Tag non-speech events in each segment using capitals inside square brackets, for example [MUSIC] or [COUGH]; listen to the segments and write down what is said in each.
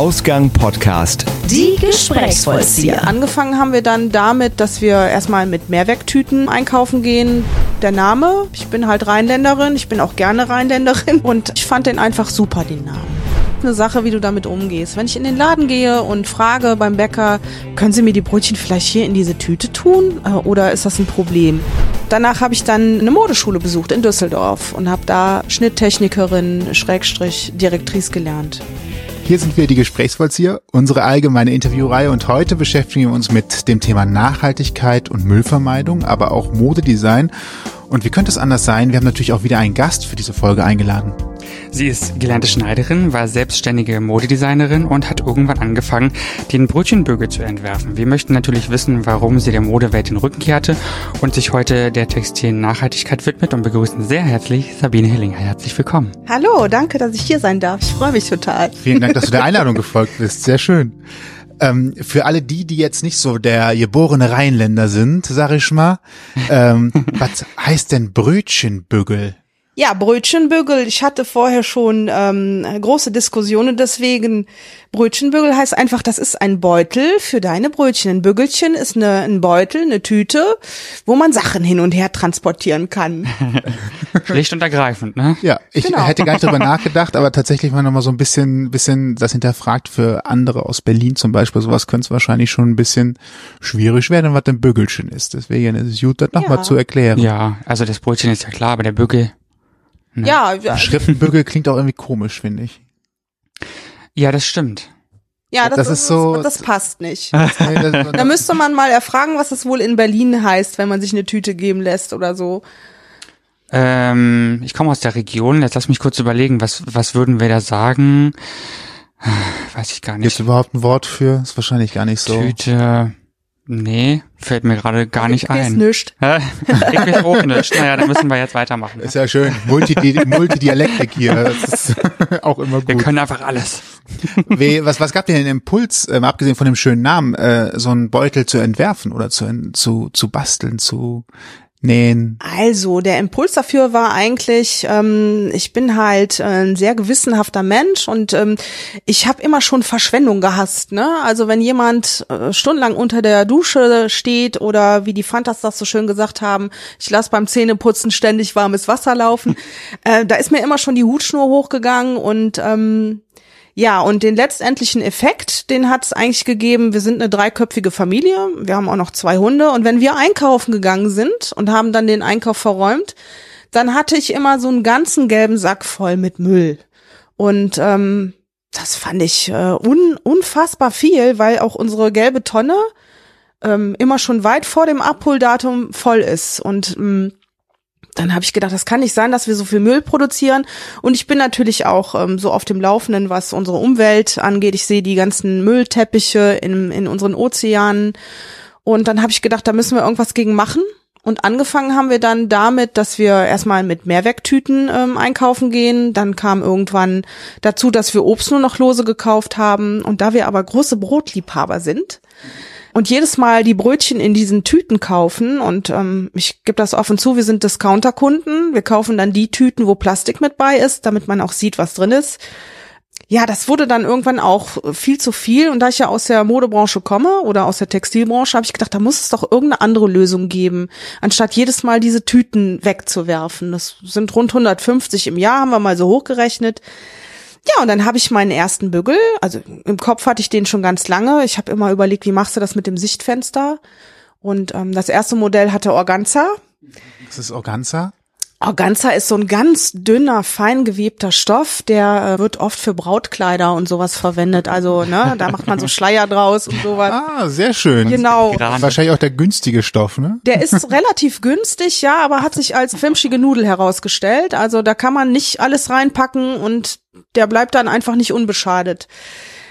Ausgang Podcast. Die Gesprächsvollzieher. Angefangen haben wir dann damit, dass wir erstmal mit Mehrwerktüten einkaufen gehen. Der Name, ich bin halt Rheinländerin, ich bin auch gerne Rheinländerin [LAUGHS] und ich fand den einfach super, den Namen eine Sache, wie du damit umgehst. Wenn ich in den Laden gehe und frage beim Bäcker, können Sie mir die Brötchen vielleicht hier in diese Tüte tun äh, oder ist das ein Problem? Danach habe ich dann eine Modeschule besucht in Düsseldorf und habe da Schnitttechnikerin, Schrägstrich, Direktrice gelernt. Hier sind wir die Gesprächsvollzieher, unsere allgemeine Interviewreihe und heute beschäftigen wir uns mit dem Thema Nachhaltigkeit und Müllvermeidung, aber auch Modedesign. Und wie könnte es anders sein? Wir haben natürlich auch wieder einen Gast für diese Folge eingeladen. Sie ist gelernte Schneiderin, war selbstständige Modedesignerin und hat irgendwann angefangen, den Brötchenbügel zu entwerfen. Wir möchten natürlich wissen, warum sie der Modewelt den Rücken kehrte und sich heute der textilen Nachhaltigkeit widmet und begrüßen sehr herzlich Sabine Hillinger. Herzlich willkommen. Hallo, danke, dass ich hier sein darf. Ich freue mich total. Vielen Dank, dass du der Einladung [LAUGHS] gefolgt bist. Sehr schön. Ähm, für alle die, die jetzt nicht so der geborene Rheinländer sind, sag ich mal, ähm, [LAUGHS] was heißt denn Brötchenbügel? Ja, Brötchenbügel. Ich hatte vorher schon ähm, große Diskussionen deswegen. Brötchenbügel heißt einfach, das ist ein Beutel für deine Brötchen. Ein Bügelchen ist eine, ein Beutel, eine Tüte, wo man Sachen hin und her transportieren kann. [LAUGHS] Schlicht und ergreifend, ne? Ja, ich genau. hätte gar nicht drüber nachgedacht, aber tatsächlich mal nochmal so ein bisschen, bisschen das hinterfragt für andere aus Berlin zum Beispiel. Sowas könnte es wahrscheinlich schon ein bisschen schwierig werden, was ein Bügelchen ist. Deswegen ist es gut, das nochmal ja. zu erklären. Ja, also das Brötchen ist ja klar, aber der Bügel? Ja, ja. Schriftenbügel klingt auch irgendwie komisch, finde ich. Ja, das stimmt. Ja, das, das ist, ist, so. Das passt nicht. [LAUGHS] da müsste man mal erfragen, was es wohl in Berlin heißt, wenn man sich eine Tüte geben lässt oder so. Ähm, ich komme aus der Region. Jetzt lass mich kurz überlegen, was was würden wir da sagen? Weiß ich gar nicht. Gibt es überhaupt ein Wort für? Ist wahrscheinlich gar nicht so. Tüte. Nee, fällt mir gerade gar nicht ich ein. Nicht. ich weiß auch nicht. Naja, dann müssen wir jetzt weitermachen. Ist ja schön. Multidi Multidialektik hier. Das ist [LAUGHS] auch immer gut. Wir können einfach alles. Wie, was, was gab dir den Impuls, ähm, abgesehen von dem schönen Namen, äh, so einen Beutel zu entwerfen oder zu, zu, zu basteln, zu nähen? Also, der Impuls dafür war eigentlich, ähm, ich bin halt ein sehr gewissenhafter Mensch und ähm, ich habe immer schon Verschwendung gehasst. Ne? Also wenn jemand äh, stundenlang unter der Dusche steht oder wie die Fantas das so schön gesagt haben, ich lasse beim Zähneputzen ständig warmes Wasser laufen, [LAUGHS] äh, da ist mir immer schon die Hutschnur hochgegangen und ähm, ja, und den letztendlichen Effekt, den hat es eigentlich gegeben, wir sind eine dreiköpfige Familie, wir haben auch noch zwei Hunde und wenn wir einkaufen gegangen sind und haben dann den Einkauf verräumt, dann hatte ich immer so einen ganzen gelben Sack voll mit Müll. Und ähm, das fand ich äh, un unfassbar viel, weil auch unsere gelbe Tonne ähm, immer schon weit vor dem Abholdatum voll ist. Und ähm, dann habe ich gedacht, das kann nicht sein, dass wir so viel Müll produzieren. Und ich bin natürlich auch ähm, so auf dem Laufenden, was unsere Umwelt angeht. Ich sehe die ganzen Müllteppiche in, in unseren Ozeanen. Und dann habe ich gedacht, da müssen wir irgendwas gegen machen. Und angefangen haben wir dann damit, dass wir erstmal mit Mehrwerktüten ähm, einkaufen gehen. Dann kam irgendwann dazu, dass wir Obst nur noch lose gekauft haben. Und da wir aber große Brotliebhaber sind, und jedes Mal die Brötchen in diesen Tüten kaufen und ähm, ich gebe das offen zu, wir sind Discounterkunden. Wir kaufen dann die Tüten, wo Plastik mit bei ist, damit man auch sieht, was drin ist. Ja, das wurde dann irgendwann auch viel zu viel. Und da ich ja aus der Modebranche komme oder aus der Textilbranche, habe ich gedacht, da muss es doch irgendeine andere Lösung geben, anstatt jedes Mal diese Tüten wegzuwerfen. Das sind rund 150 im Jahr, haben wir mal so hochgerechnet. Ja, und dann habe ich meinen ersten Bügel, also im Kopf hatte ich den schon ganz lange. Ich habe immer überlegt, wie machst du das mit dem Sichtfenster? Und ähm, das erste Modell hatte Organza. Was ist Organza? Organza ist so ein ganz dünner, fein gewebter Stoff, der äh, wird oft für Brautkleider und sowas verwendet. Also, ne, da macht man so [LAUGHS] Schleier draus und sowas. Ah, sehr schön. Genau. Wahrscheinlich auch der günstige Stoff, ne? Der ist [LAUGHS] relativ günstig, ja, aber hat sich als filmschige Nudel herausgestellt. Also da kann man nicht alles reinpacken und der bleibt dann einfach nicht unbeschadet.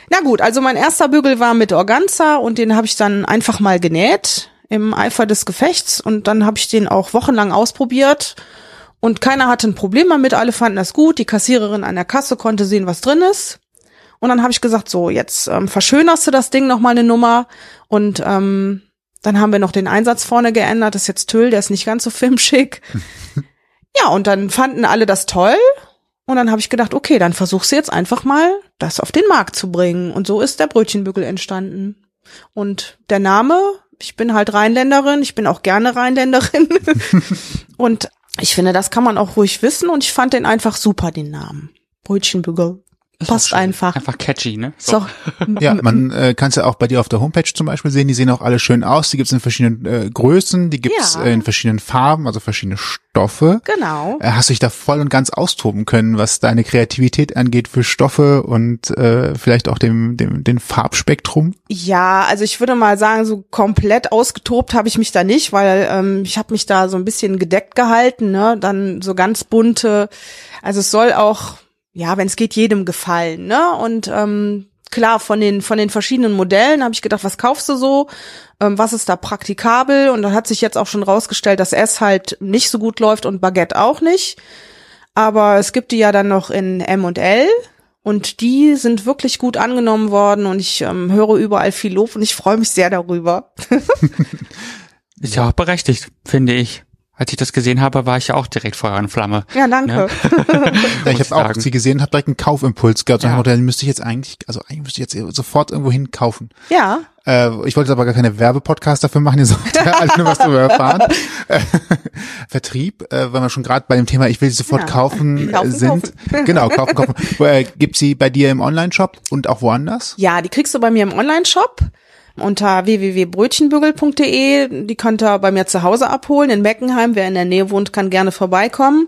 Na gut, also mein erster Bügel war mit Organza und den habe ich dann einfach mal genäht im Eifer des Gefechts und dann habe ich den auch wochenlang ausprobiert und keiner hatte ein Problem damit, alle fanden das gut. Die Kassiererin an der Kasse konnte sehen, was drin ist. Und dann habe ich gesagt, so, jetzt ähm, verschönerst du das Ding noch mal eine Nummer. Und ähm, dann haben wir noch den Einsatz vorne geändert. Das ist jetzt Tüll, der ist nicht ganz so filmschick. [LAUGHS] ja, und dann fanden alle das toll. Und dann habe ich gedacht, okay, dann versuchst du jetzt einfach mal, das auf den Markt zu bringen. Und so ist der Brötchenbügel entstanden. Und der Name, ich bin halt Rheinländerin, ich bin auch gerne Rheinländerin. [LAUGHS] und ich finde, das kann man auch ruhig wissen und ich fand den einfach super, den Namen. Brötchenbügel. Passt einfach. Einfach catchy, ne? So. [LAUGHS] Ja, [LAUGHS] man äh, kann es ja auch bei dir auf der Homepage zum Beispiel sehen. Die sehen auch alle schön aus. Die gibt es in verschiedenen äh, Größen, die gibt es Ja. äh, in verschiedenen Farben, also verschiedene Stoffe. Genau. Äh, Hast du dich da voll und ganz austoben können, was deine Kreativität angeht für Stoffe und äh, vielleicht auch dem, dem den Farbspektrum? Ja, also ich würde mal sagen, so komplett ausgetobt habe ich mich da nicht, weil ähm, ich habe mich da so ein bisschen gedeckt gehalten, ne? Dann so ganz bunte, also es soll auch, ja, wenn es geht, jedem gefallen, ne? Und ähm, klar, von den von den verschiedenen Modellen habe ich gedacht, was kaufst du so? Ähm, was ist da praktikabel? Und dann hat sich jetzt auch schon rausgestellt, dass S halt nicht so gut läuft und Baguette auch nicht. Aber es gibt die ja dann noch in M und L. Und die sind wirklich gut angenommen worden und ich ähm, höre überall viel Lob und ich freue mich sehr darüber. [LAUGHS] Ist ja auch berechtigt, finde ich. Als ich das gesehen habe, war ich ja auch direkt Feuer und Flamme. Ja, danke. [LAUGHS] Ja, ich habe auch sie gesehen, habe direkt einen Kaufimpuls gehabt. So Ja. ein Modell müsste ich jetzt eigentlich, also eigentlich müsste ich jetzt sofort irgendwo hin kaufen. Ja, Äh, ich wollte aber gar keine Werbepodcast dafür machen, ihr sollt ja alle nur was darüber erfahren. Äh, [LAUGHS] Vertrieb, äh, weil wir schon gerade bei dem Thema, ich will sie sofort Ja. kaufen, äh, Kaufen, sind. [LAUGHS] Genau, kaufen, kaufen. Wo, äh, gibt sie bei dir im Online-Shop und auch woanders? ja, die kriegst du bei mir im Online-Shop unter www.brötchenbügel.de. Die könnt ihr bei mir zu Hause abholen in Meckenheim. Wer in der Nähe wohnt, kann gerne vorbeikommen.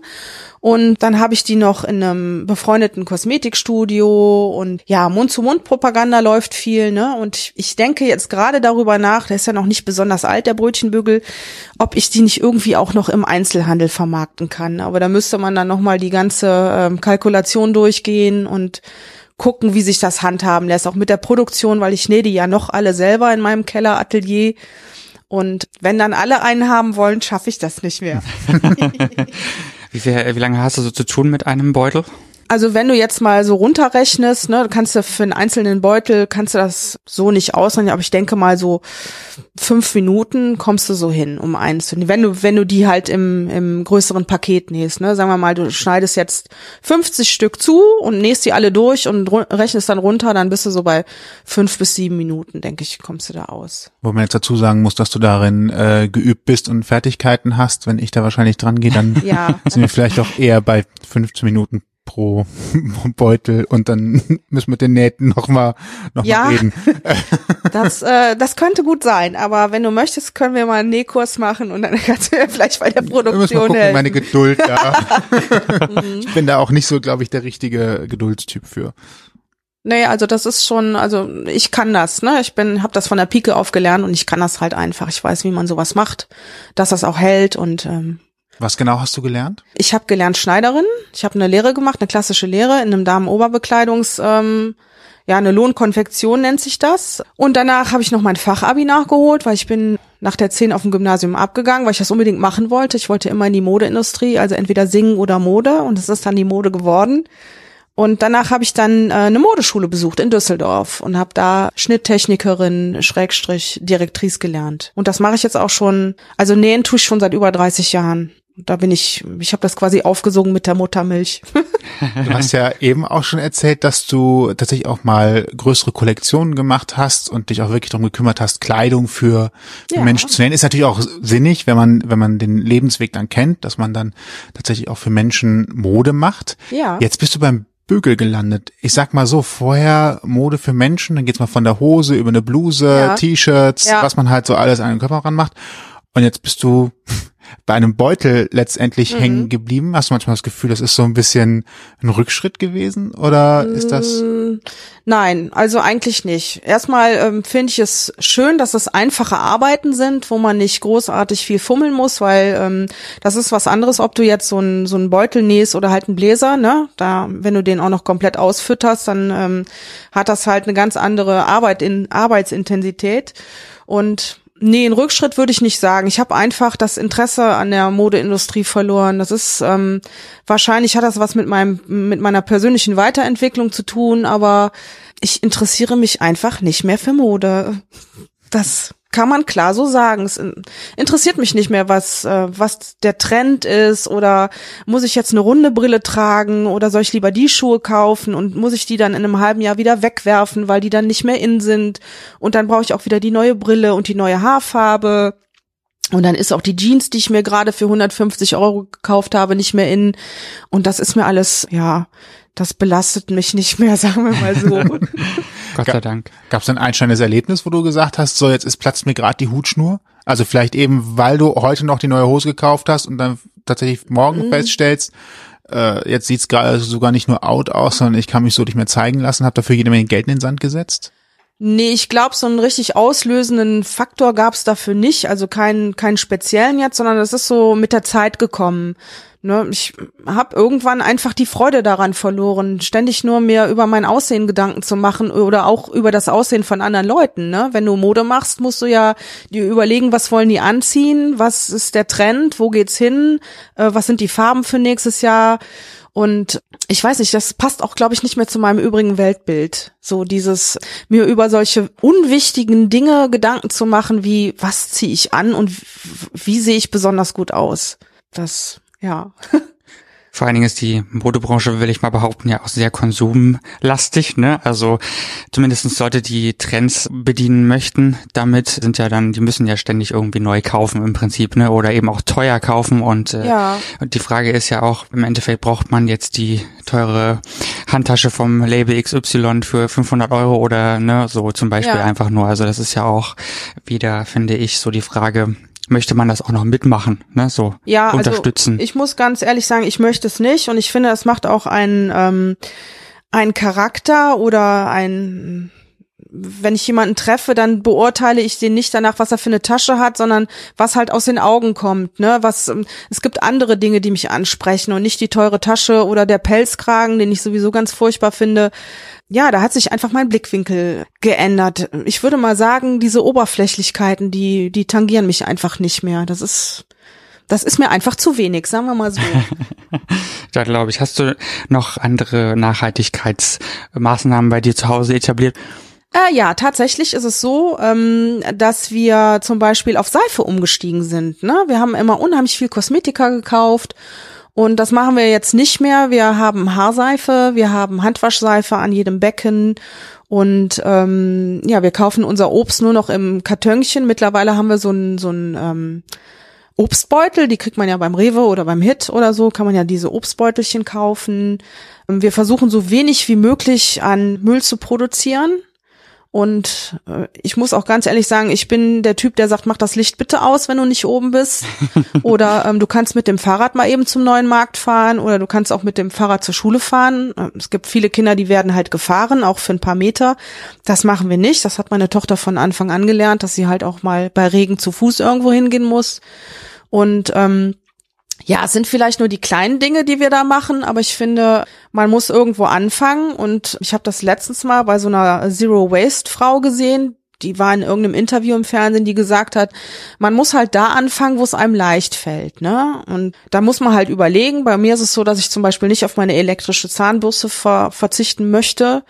Und dann habe ich die noch in einem befreundeten Kosmetikstudio und ja, Mund-zu-Mund-Propaganda läuft viel, ne? Und ich- ich denke jetzt gerade darüber nach, der ist ja noch nicht besonders alt, der Brötchenbügel, ob ich die nicht irgendwie auch noch im Einzelhandel vermarkten kann. Aber da müsste man dann nochmal die ganze ähm, Kalkulation durchgehen und gucken, wie sich das handhaben lässt, auch mit der Produktion, weil ich nähe die ja noch alle selber in meinem Kelleratelier. Und wenn dann alle einen haben wollen, schaffe ich das nicht mehr. [LAUGHS] Wie, viel, wie lange hast du so zu tun mit einem Beutel? Also wenn du jetzt mal so runterrechnest, ne, kannst du für einen einzelnen Beutel, kannst du das so nicht ausrechnen, aber ich denke mal so fünf Minuten kommst du so hin, um eins zu nehmen. Wenn du, wenn du die halt im, im größeren Paket nähst, ne, sagen wir mal, du schneidest jetzt 50 Stück zu und nähst die alle durch und rechnest dann runter, dann bist du so bei fünf bis sieben Minuten, denke ich, kommst du da aus. Wo man jetzt dazu sagen muss, dass du darin äh, geübt bist und Fertigkeiten hast. Wenn ich da wahrscheinlich dran gehe, dann [LAUGHS] Ja. sind wir vielleicht auch eher bei 15 Minuten pro [LAUGHS] Beutel und dann [LAUGHS] müssen wir mit den Nähten nochmal noch mal Ja. reden. [LAUGHS] Das, äh, das könnte gut sein, aber wenn du möchtest, können wir mal einen Nähkurs machen und dann kannst du mir vielleicht bei der Wir müssen mal Produktion gucken, helfen. meine Geduld da. ich bin da auch nicht so, glaube ich, der richtige Geduldstyp für. Nee, also das ist schon, also ich kann das, ne? Ich bin, habe das von der Pike auf gelernt und ich kann das halt einfach. Ich weiß, wie man sowas macht, dass das auch hält und ähm, Was genau hast du gelernt? ich habe gelernt Schneiderin. Ich habe eine Lehre gemacht, eine klassische Lehre in einem Damenoberbekleidungs, ähm, ja, eine Lohnkonfektion nennt sich das. Und danach habe ich noch mein Fachabi nachgeholt, weil ich bin nach der 10 auf dem Gymnasium abgegangen, weil ich das unbedingt machen wollte. Ich wollte immer in die Modeindustrie, also entweder singen oder Mode und es ist dann die Mode geworden. Und danach habe ich dann äh, eine Modeschule besucht in Düsseldorf und habe da Schnitttechnikerin, Schrägstrich, Direktrice gelernt. Und das mache ich jetzt auch schon, also nähen tue ich schon seit über 30 Jahren. Da bin ich, ich habe das quasi aufgesogen mit der Muttermilch. [LAUGHS] Du hast ja eben auch schon erzählt, dass du tatsächlich auch mal größere Kollektionen gemacht hast und dich auch wirklich darum gekümmert hast, Kleidung für, für Ja. Menschen zu nähen. Ist natürlich auch sinnig, wenn man, wenn man den Lebensweg dann kennt, dass man dann tatsächlich auch für Menschen Mode macht. Ja. Jetzt bist du beim Bügel gelandet. Ich sag mal so, vorher Mode für Menschen, dann geht's mal von der Hose über eine Bluse, Ja. T-Shirts, Ja. was man halt so alles an den Körper ranmacht. Und jetzt bist du bei einem Beutel letztendlich Mhm. hängen geblieben. Hast du manchmal das Gefühl, das ist so ein bisschen ein Rückschritt gewesen? Oder ist das? Mm, Nein, also eigentlich nicht. Erstmal ähm, finde ich es schön, dass es einfache Arbeiten sind, wo man nicht großartig viel fummeln muss, weil ähm, das ist was anderes, ob du jetzt so einen so einen Beutel nähst oder halt einen Bläser, ne? Da, wenn du den auch noch komplett ausfütterst, dann ähm, hat das halt eine ganz andere Arbeit in Arbeitsintensität und Nee, einen Rückschritt würde ich nicht sagen. Ich habe einfach das Interesse an der Modeindustrie verloren. Das ist ähm, wahrscheinlich hat das was mit meinem mit meiner persönlichen Weiterentwicklung zu tun, aber ich interessiere mich einfach nicht mehr für Mode. Das kann man klar so sagen. Es interessiert mich nicht mehr, was, äh, was der Trend ist oder muss ich jetzt eine runde Brille tragen oder soll ich lieber die Schuhe kaufen und muss ich die dann in einem halben Jahr wieder wegwerfen, weil die dann nicht mehr in sind und dann brauche ich auch wieder die neue Brille und die neue Haarfarbe. Und dann ist auch die Jeans, die ich mir gerade für 150 Euro gekauft habe, nicht mehr in. Und das ist mir alles, ja, das belastet mich nicht mehr, [LAUGHS] sagen wir mal so. [LAUGHS] Gott sei Dank. Gab es ein einschneidendes Erlebnis, wo du gesagt hast, so jetzt ist platzt mir gerade die Hutschnur? Also vielleicht eben, weil du heute noch die neue Hose gekauft hast und dann tatsächlich morgen mhm. feststellst, äh, jetzt sieht's gerade sogar nicht nur out aus, sondern ich kann mich so nicht mehr zeigen lassen, hab dafür jede Menge Geld in den Sand gesetzt? Nee, ich glaube, so einen richtig auslösenden Faktor gab's dafür nicht, also keinen keinen speziellen jetzt, sondern das ist so mit der Zeit gekommen. Ne, ich habe irgendwann einfach die Freude daran verloren, ständig nur mehr über mein Aussehen Gedanken zu machen oder auch über das Aussehen von anderen Leuten. Ne? Wenn du Mode machst, musst du ja dir überlegen, was wollen die anziehen, was ist der Trend, wo geht's hin, äh, was sind die Farben für nächstes Jahr. Und ich weiß nicht, das passt auch, glaube ich, nicht mehr zu meinem übrigen Weltbild. So dieses, mir über solche unwichtigen Dinge Gedanken zu machen, wie was ziehe ich an und wie sehe ich besonders gut aus. Das ja. Vor allen Dingen ist die Modebranche, will ich mal behaupten, ja auch sehr konsumlastig, ne? Also zumindest sollte die Trends bedienen möchten. Damit sind ja dann, die müssen ja ständig irgendwie neu kaufen im Prinzip, ne? Oder eben auch teuer kaufen. Und, äh, ja. und die Frage ist ja auch, im Endeffekt braucht man jetzt die teure Handtasche vom Label XY für 500 Euro oder ne, so zum Beispiel ja. einfach nur. Also das ist ja auch wieder, finde ich, so die Frage, möchte man das auch noch mitmachen, ne? So ja, also unterstützen. Also ich muss ganz ehrlich sagen, ich möchte es nicht und ich finde, es macht auch einen ähm, ein Charakter oder ein wenn ich jemanden treffe, dann beurteile ich den nicht danach, was er für eine Tasche hat, sondern was halt aus den Augen kommt. Ne? Was ähm, es gibt andere Dinge, die mich ansprechen und nicht die teure Tasche oder der Pelzkragen, den ich sowieso ganz furchtbar finde ja, da hat sich einfach mein Blickwinkel geändert. Ich würde mal sagen, diese Oberflächlichkeiten, die, die tangieren mich einfach nicht mehr. Das ist, das ist mir einfach zu wenig, sagen wir mal so. [LAUGHS] da glaube ich. Hast du noch andere Nachhaltigkeitsmaßnahmen bei dir zu Hause etabliert? Äh, ja, tatsächlich ist es so, ähm, dass wir zum Beispiel auf Seife umgestiegen sind. Ne? Wir haben immer unheimlich viel Kosmetika gekauft und das machen wir jetzt nicht mehr. Wir haben Haarseife, wir haben Handwaschseife an jedem Becken und ähm, ja, wir kaufen unser Obst nur noch im Kartönchen. Mittlerweile haben wir so ein so ein ähm, Obstbeutel, die kriegt man ja beim Rewe oder beim Hit oder so, kann man ja diese Obstbeutelchen kaufen. Wir versuchen so wenig wie möglich an Müll zu produzieren. Und äh, ich muss auch ganz ehrlich sagen, ich bin der Typ, der sagt, mach das Licht bitte aus, wenn du nicht oben bist. [LAUGHS] oder ähm, du kannst mit dem Fahrrad mal eben zum neuen Markt fahren oder du kannst auch mit dem Fahrrad zur Schule fahren. Ähm, es gibt viele Kinder, die werden halt gefahren, auch für ein paar Meter. Das machen wir nicht. Das hat meine Tochter von Anfang an gelernt, dass sie halt auch mal bei Regen zu Fuß irgendwo hingehen muss. Und ähm, ja, es sind vielleicht nur die kleinen Dinge, die wir da machen, aber ich finde, man muss irgendwo anfangen und ich habe das letztens mal bei so einer Zero Waste Frau gesehen, die war in irgendeinem Interview im Fernsehen, die gesagt hat, man muss halt da anfangen, wo es einem leicht fällt, ne? Und da muss man halt überlegen. Bei mir ist es so, dass ich zum Beispiel nicht auf meine elektrische Zahnbürste ver verzichten möchte,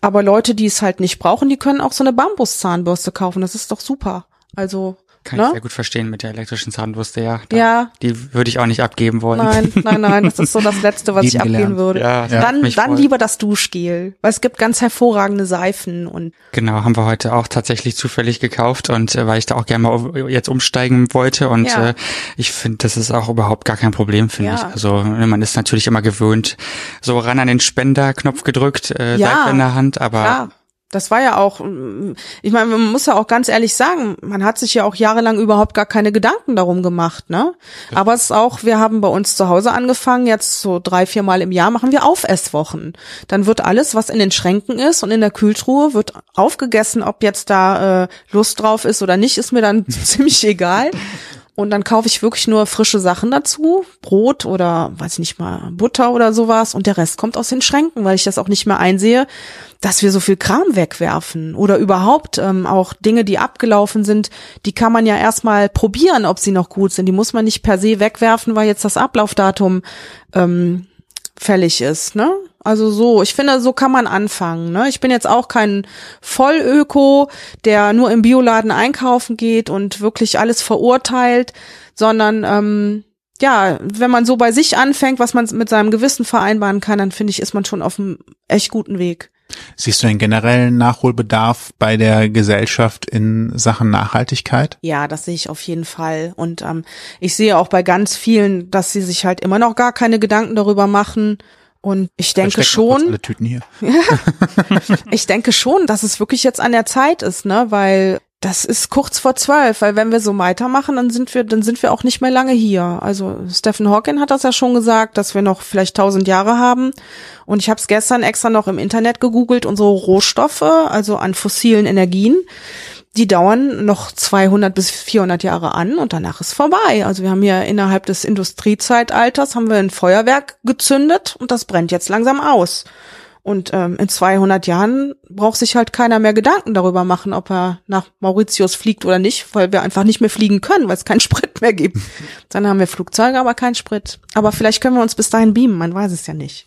aber Leute, die es halt nicht brauchen, die können auch so eine Bambuszahnbürste kaufen. Das ist doch super. Also kann ne? ich sehr gut verstehen mit der elektrischen Zahnbürste, ja. Da, ja. Die würde ich auch nicht abgeben wollen. Nein, nein, nein, das ist so das Letzte, was [LAUGHS] ich abgeben gelernt. würde. Ja, dann dann lieber das Duschgel, weil es gibt ganz hervorragende Seifen und. Genau, haben wir heute auch tatsächlich zufällig gekauft und äh, weil ich da auch gerne mal jetzt umsteigen wollte und ja. äh, ich finde, das ist auch überhaupt gar kein Problem, finde ja. ich. Also ne, man ist natürlich immer gewöhnt, so ran an den Spenderknopf gedrückt, äh, ja, Seife in der Hand, aber klar das war ja auch, ich meine, man muss ja auch ganz ehrlich sagen, man hat sich ja auch jahrelang überhaupt gar keine Gedanken darum gemacht, ne? Aber es ist auch, wir haben bei uns zu Hause angefangen, jetzt so drei, vier Mal im Jahr machen wir Aufesswochen. Dann wird alles, was in den Schränken ist und in der Kühltruhe, wird aufgegessen, ob jetzt da äh, Lust drauf ist oder nicht, ist mir dann [LAUGHS] ziemlich egal. Und dann kaufe ich wirklich nur frische Sachen dazu, Brot oder weiß ich nicht mal Butter oder sowas und der Rest kommt aus den Schränken, weil ich das auch nicht mehr einsehe, dass wir so viel Kram wegwerfen oder überhaupt ähm, auch Dinge, die abgelaufen sind, die kann man ja erstmal probieren, ob sie noch gut sind. Die muss man nicht per se wegwerfen, weil jetzt das Ablaufdatum ähm, fällig ist, ne? Also so, ich finde, so kann man anfangen. Ne? Ich bin jetzt auch kein Vollöko, der nur im Bioladen einkaufen geht und wirklich alles verurteilt, sondern ähm, ja, wenn man so bei sich anfängt, was man mit seinem Gewissen vereinbaren kann, dann finde ich, ist man schon auf einem echt guten Weg. Siehst du einen generellen Nachholbedarf bei der Gesellschaft in Sachen Nachhaltigkeit? Ja, das sehe ich auf jeden Fall. Und ähm, ich sehe auch bei ganz vielen, dass sie sich halt immer noch gar keine Gedanken darüber machen. Und ich denke schon, [LAUGHS] ich denke schon, dass es wirklich jetzt an der Zeit ist, ne, weil das ist kurz vor zwölf, weil wenn wir so weitermachen, dann sind wir, dann sind wir auch nicht mehr lange hier. Also Stephen Hawking hat das ja schon gesagt, dass wir noch vielleicht tausend Jahre haben. Und ich habe es gestern extra noch im Internet gegoogelt, unsere Rohstoffe, also an fossilen Energien, die dauern noch 200 bis 400 Jahre an und danach ist vorbei. Also wir haben hier innerhalb des Industriezeitalters haben wir ein Feuerwerk gezündet und das brennt jetzt langsam aus. Und ähm, in 200 Jahren braucht sich halt keiner mehr Gedanken darüber machen, ob er nach Mauritius fliegt oder nicht, weil wir einfach nicht mehr fliegen können, weil es keinen [LAUGHS] Sprit mehr gibt. Dann haben wir Flugzeuge, aber keinen Sprit. Aber vielleicht können wir uns bis dahin beamen, man weiß es ja nicht.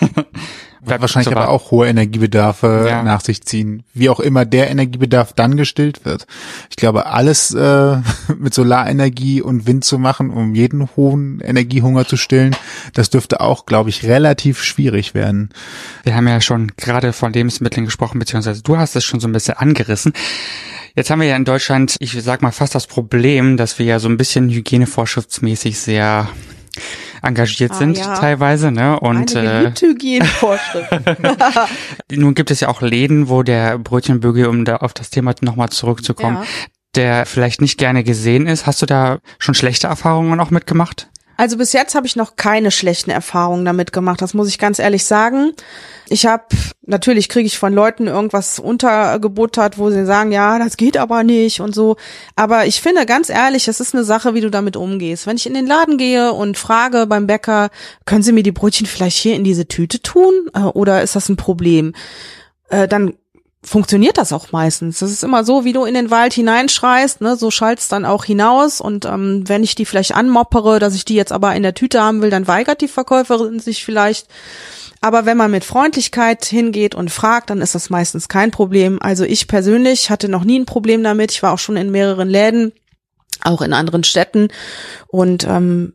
[LAUGHS] Wird wahrscheinlich aber auch hohe Energiebedarfe ja. nach sich ziehen. Wie auch immer der Energiebedarf dann gestillt wird. Ich glaube, alles äh, [LAUGHS] mit Solarenergie und Wind zu machen, um jeden hohen Energiehunger zu stillen, das dürfte auch, glaube ich, relativ schwierig werden. Wir haben ja schon gerade von Lebensmitteln gesprochen, beziehungsweise du hast es schon so ein bisschen angerissen. Jetzt haben wir ja in Deutschland, ich sag mal fast das Problem, dass wir ja so ein bisschen hygienevorschriftsmäßig sehr engagiert ah, sind ja. teilweise, ne? Und äh, [LAUGHS] [LAUGHS] nun gibt es ja auch Läden, wo der Brötchenbügel, um da auf das Thema nochmal zurückzukommen, ja. der vielleicht nicht gerne gesehen ist. Hast du da schon schlechte Erfahrungen auch mitgemacht? Also bis jetzt habe ich noch keine schlechten Erfahrungen damit gemacht, das muss ich ganz ehrlich sagen. Ich habe, natürlich kriege ich von Leuten irgendwas untergebuttert, wo sie sagen, ja, das geht aber nicht und so. Aber ich finde ganz ehrlich, es ist eine Sache, wie du damit umgehst. Wenn ich in den Laden gehe und frage beim Bäcker, können Sie mir die Brötchen vielleicht hier in diese Tüte tun? Äh, oder ist das ein Problem? Äh, dann funktioniert das auch meistens. Das ist immer so, wie du in den Wald hineinschreist, ne, so schallt's dann auch hinaus. Und ähm, wenn ich die vielleicht anmoppere, dass ich die jetzt aber in der Tüte haben will, dann weigert die Verkäuferin sich vielleicht. Aber wenn man mit Freundlichkeit hingeht und fragt, dann ist das meistens kein Problem. Also ich persönlich hatte noch nie ein Problem damit. Ich war auch schon in mehreren Läden auch in anderen Städten. Und ähm,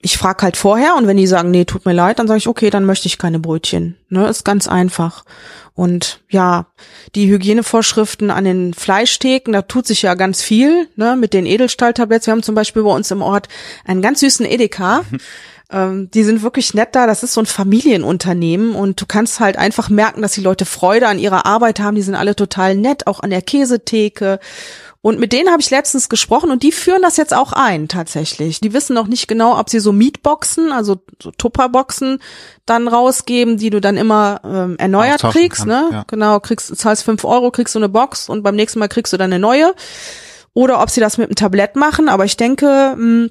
ich frage halt vorher und wenn die sagen, nee, tut mir leid, dann sage ich, okay, dann möchte ich keine Brötchen. Ne, ist ganz einfach. Und ja, die Hygienevorschriften an den Fleischtheken, da tut sich ja ganz viel, ne, mit den Edelstahltabletts. Wir haben zum Beispiel bei uns im Ort einen ganz süßen Edeka. ähm, die sind wirklich nett da. Das ist so ein Familienunternehmen und du kannst halt einfach merken, dass die Leute Freude an ihrer Arbeit haben. Die sind alle total nett, auch an der Käsetheke und mit denen habe ich letztens gesprochen und die führen das jetzt auch ein tatsächlich. Die wissen noch nicht genau, ob sie so Mietboxen, also so Tupperboxen dann rausgeben, die du dann immer ähm, erneuert kriegst. Kann, ne? Ja. Genau, kriegst, zahlst fünf Euro, kriegst du eine Box und beim nächsten Mal kriegst du dann eine neue. Oder ob sie das mit einem Tablett machen, aber ich denke, mh, hm,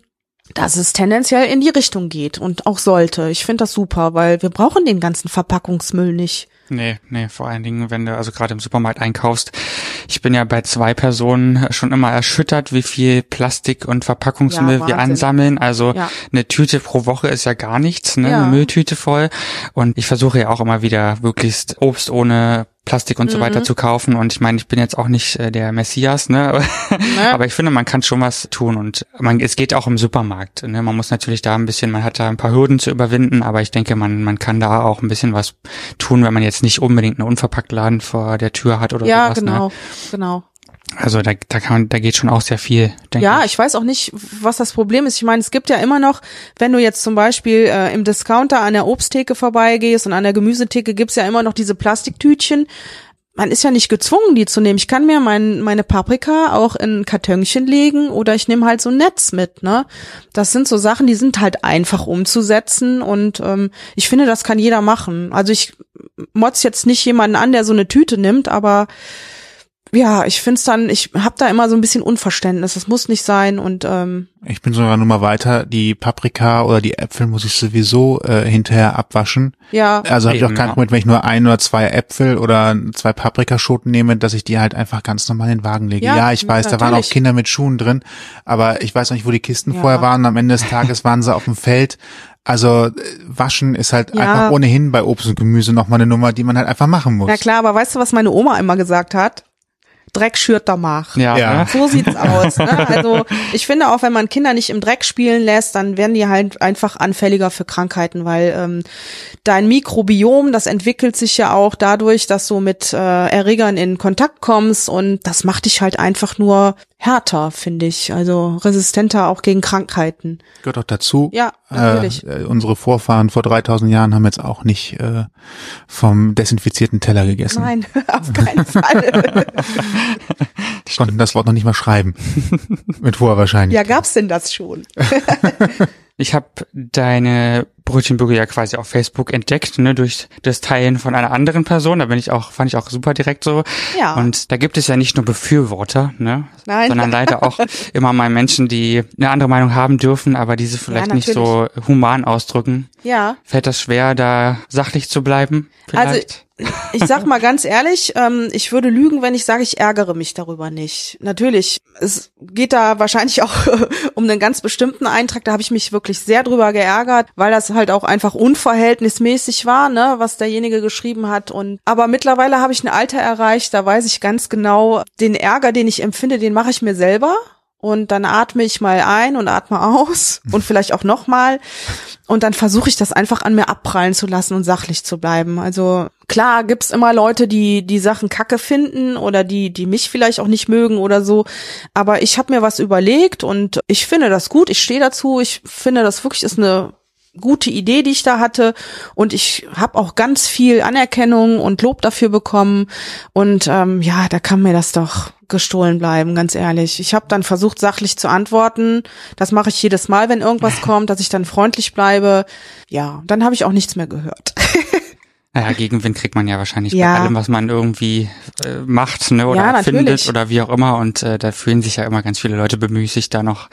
dass es tendenziell in die Richtung geht und auch sollte. Ich finde das super, weil wir brauchen den ganzen Verpackungsmüll nicht. Nee, nee, vor allen Dingen, wenn du also gerade im Supermarkt einkaufst. Ich bin ja bei zwei Personen schon immer erschüttert, wie viel Plastik und Verpackungsmüll ja, wir ansammeln. Also ja. eine Tüte pro Woche ist ja gar nichts, ne? Ja. Eine Mülltüte voll. Und ich versuche ja auch immer wieder möglichst Obst ohne Plastik und so weiter mhm. zu kaufen. Und ich meine, ich bin jetzt auch nicht äh, der Messias, ne? [LAUGHS] ne? Aber ich finde, man kann schon was tun. Und man, es geht auch im Supermarkt. Ne? Man muss natürlich da ein bisschen, man hat da ein paar Hürden zu überwinden, aber ich denke, man, man kann da auch ein bisschen was tun, wenn man jetzt nicht unbedingt einen Unverpacktladen vor der Tür hat oder ja, sowas. Ja, genau, ne? genau. Also da, da kann man, da geht schon auch sehr viel. Denke ja, ich. ich weiß auch nicht, was das Problem ist. Ich meine, es gibt ja immer noch, wenn du jetzt zum Beispiel äh, im Discounter an der Obsttheke vorbeigehst und an der Gemüsetheke gibt's ja immer noch diese Plastiktütchen man ist ja nicht gezwungen, die zu nehmen. Ich kann mir mein, meine Paprika auch in ein Kartönchen legen oder ich nehme halt so ein Netz mit, ne? Das sind so Sachen, die sind halt einfach umzusetzen und ähm, ich finde, das kann jeder machen. Also ich motz jetzt nicht jemanden an, der so eine Tüte nimmt, aber ja, ich find's dann, ich habe da immer so ein bisschen Unverständnis. Das muss nicht sein und ähm, ich bin sogar nur mal weiter. Die Paprika oder die Äpfel muss ich sowieso äh, hinterher abwaschen. Ja. Also habe ich auch keinen Problem, wenn ich nur ein oder zwei Äpfel oder zwei Paprikaschoten nehme, dass ich die halt einfach ganz normal in den Wagen lege. Ja, ja ich weiß, natürlich. da waren auch Kinder mit Schuhen drin, aber ich weiß noch nicht, wo die Kisten ja. vorher waren. Am Ende des Tages waren sie auf dem Feld Also äh, waschen ist halt Ja. einfach ohnehin bei Obst und Gemüse nochmal eine Nummer, die man halt einfach machen muss. Na klar, aber weißt du, was meine Oma immer gesagt hat? Dreck schürt der Mach. Ja, Ja. Ne? So sieht's [LAUGHS] aus. Ne? Also ich finde auch, wenn man Kinder nicht im Dreck spielen lässt, dann werden die halt einfach anfälliger für Krankheiten, weil ähm, dein Mikrobiom, das entwickelt sich ja auch dadurch, dass du mit äh, Erregern in Kontakt kommst und das macht dich halt einfach nur härter, finde ich. Also resistenter auch gegen Krankheiten. Gehört auch dazu. Ja, natürlich. Äh, äh, unsere Vorfahren vor 3000 Jahren haben jetzt auch nicht äh, vom desinfizierten Teller gegessen. Nein, [LAUGHS] auf keinen Fall. [LAUGHS] Konnten das Wort noch nicht mal schreiben. [LAUGHS] Mit hoher Wahrscheinlichkeit. ja, gab's denn das schon? Ich habe deine Brötchenbürger ja quasi auf Facebook entdeckt, ne, durch das Teilen von einer anderen Person. Da bin ich auch, fand ich auch super direkt so. Ja. Und da gibt es ja nicht nur Befürworter, ne, Nein. sondern leider auch [LAUGHS] immer mal Menschen, die eine andere Meinung haben dürfen, aber diese vielleicht nicht so human ausdrücken. Ja. Fällt das schwer, da sachlich zu bleiben? Vielleicht? Ich sag mal [LAUGHS] ganz ehrlich, ähm, ich würde lügen, wenn ich sage, ich ärgere mich darüber nicht. Natürlich, es geht da wahrscheinlich auch [LAUGHS] um einen ganz bestimmten Eintrag, da habe ich mich wirklich sehr drüber geärgert, weil das halt auch einfach unverhältnismäßig war, ne, was derjenige geschrieben hat und aber mittlerweile habe ich ein Alter erreicht, da weiß ich ganz genau, den Ärger, den ich empfinde, den mache ich mir selber. Und dann atme ich mal ein und atme aus [LAUGHS] und vielleicht auch nochmal. Und dann versuche ich das einfach an mir abprallen zu lassen und sachlich zu bleiben. Also klar gibt's immer Leute, die die Sachen kacke finden oder die die mich vielleicht auch nicht mögen oder so. Aber ich habe mir was überlegt und ich finde das gut. Ich stehe dazu. Ich finde das wirklich ist eine gute Idee, die ich da hatte. Und ich habe auch ganz viel Anerkennung und Lob dafür bekommen. Und ähm, ja, da kann mir das doch gestohlen bleiben, ganz ehrlich. Ich habe dann versucht, sachlich zu antworten. Das mache ich jedes Mal, wenn irgendwas [LAUGHS] kommt, dass ich dann freundlich bleibe. Ja, dann habe ich auch nichts mehr gehört. [LAUGHS] Naja, Gegenwind kriegt man ja wahrscheinlich Ja. bei allem, was man irgendwie äh, macht, ne, oder Ja, findet oder wie auch immer. Und äh, da fühlen sich ja immer ganz viele Leute bemüßigt, da noch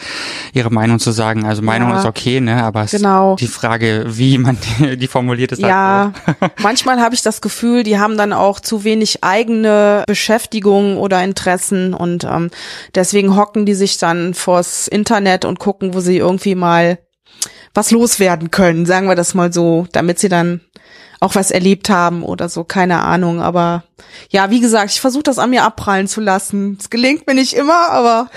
ihre Meinung zu sagen. Also Meinung Ja. ist okay, ne, aber es, Genau. die Frage, wie man die, [LAUGHS] die formuliert ist, Ja, halt, [LAUGHS] manchmal habe ich das Gefühl, die haben dann auch zu wenig eigene Beschäftigung oder Interessen und ähm, deswegen hocken die sich dann vors Internet und gucken, wo sie irgendwie mal was loswerden können, sagen wir das mal so, damit sie dann auch was erlebt haben oder so, keine Ahnung. Aber ja, wie gesagt, ich versuche das an mir abprallen zu lassen. Es gelingt mir nicht immer, aber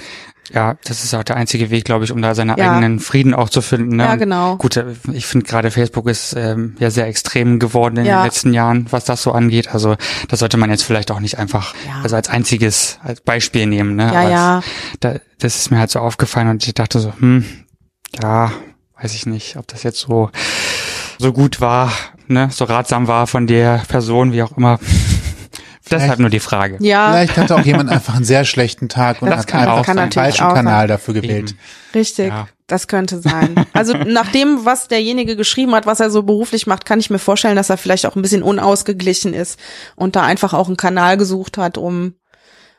ja, das ist auch der einzige Weg, glaube ich, um da seinen Ja. eigenen Frieden auch zu finden. Ne? Ja, genau. Gut, äh, ich finde gerade Facebook ist ähm, ja sehr extrem geworden in Ja. den letzten Jahren, was das so angeht. Also das sollte man jetzt vielleicht auch nicht einfach Ja. also als einziges als Beispiel nehmen. Ne? Ja, Aber ja. Es, da, das ist mir halt so aufgefallen und ich dachte so, hm, ja, weiß ich nicht, ob das jetzt so so gut war, ne, so ratsam war von der Person, wie auch immer. [LAUGHS] Deshalb nur die Frage. ja, Vielleicht hatte auch jemand einfach einen sehr schlechten Tag und Das hat kann einfach den falschen. Kanal dafür gewählt. Eben. Richtig, Ja. das könnte sein. Also [LAUGHS] nach dem, was derjenige geschrieben hat, was er so beruflich macht, kann ich mir vorstellen, dass er vielleicht auch ein bisschen unausgeglichen ist und da einfach auch einen Kanal gesucht hat, um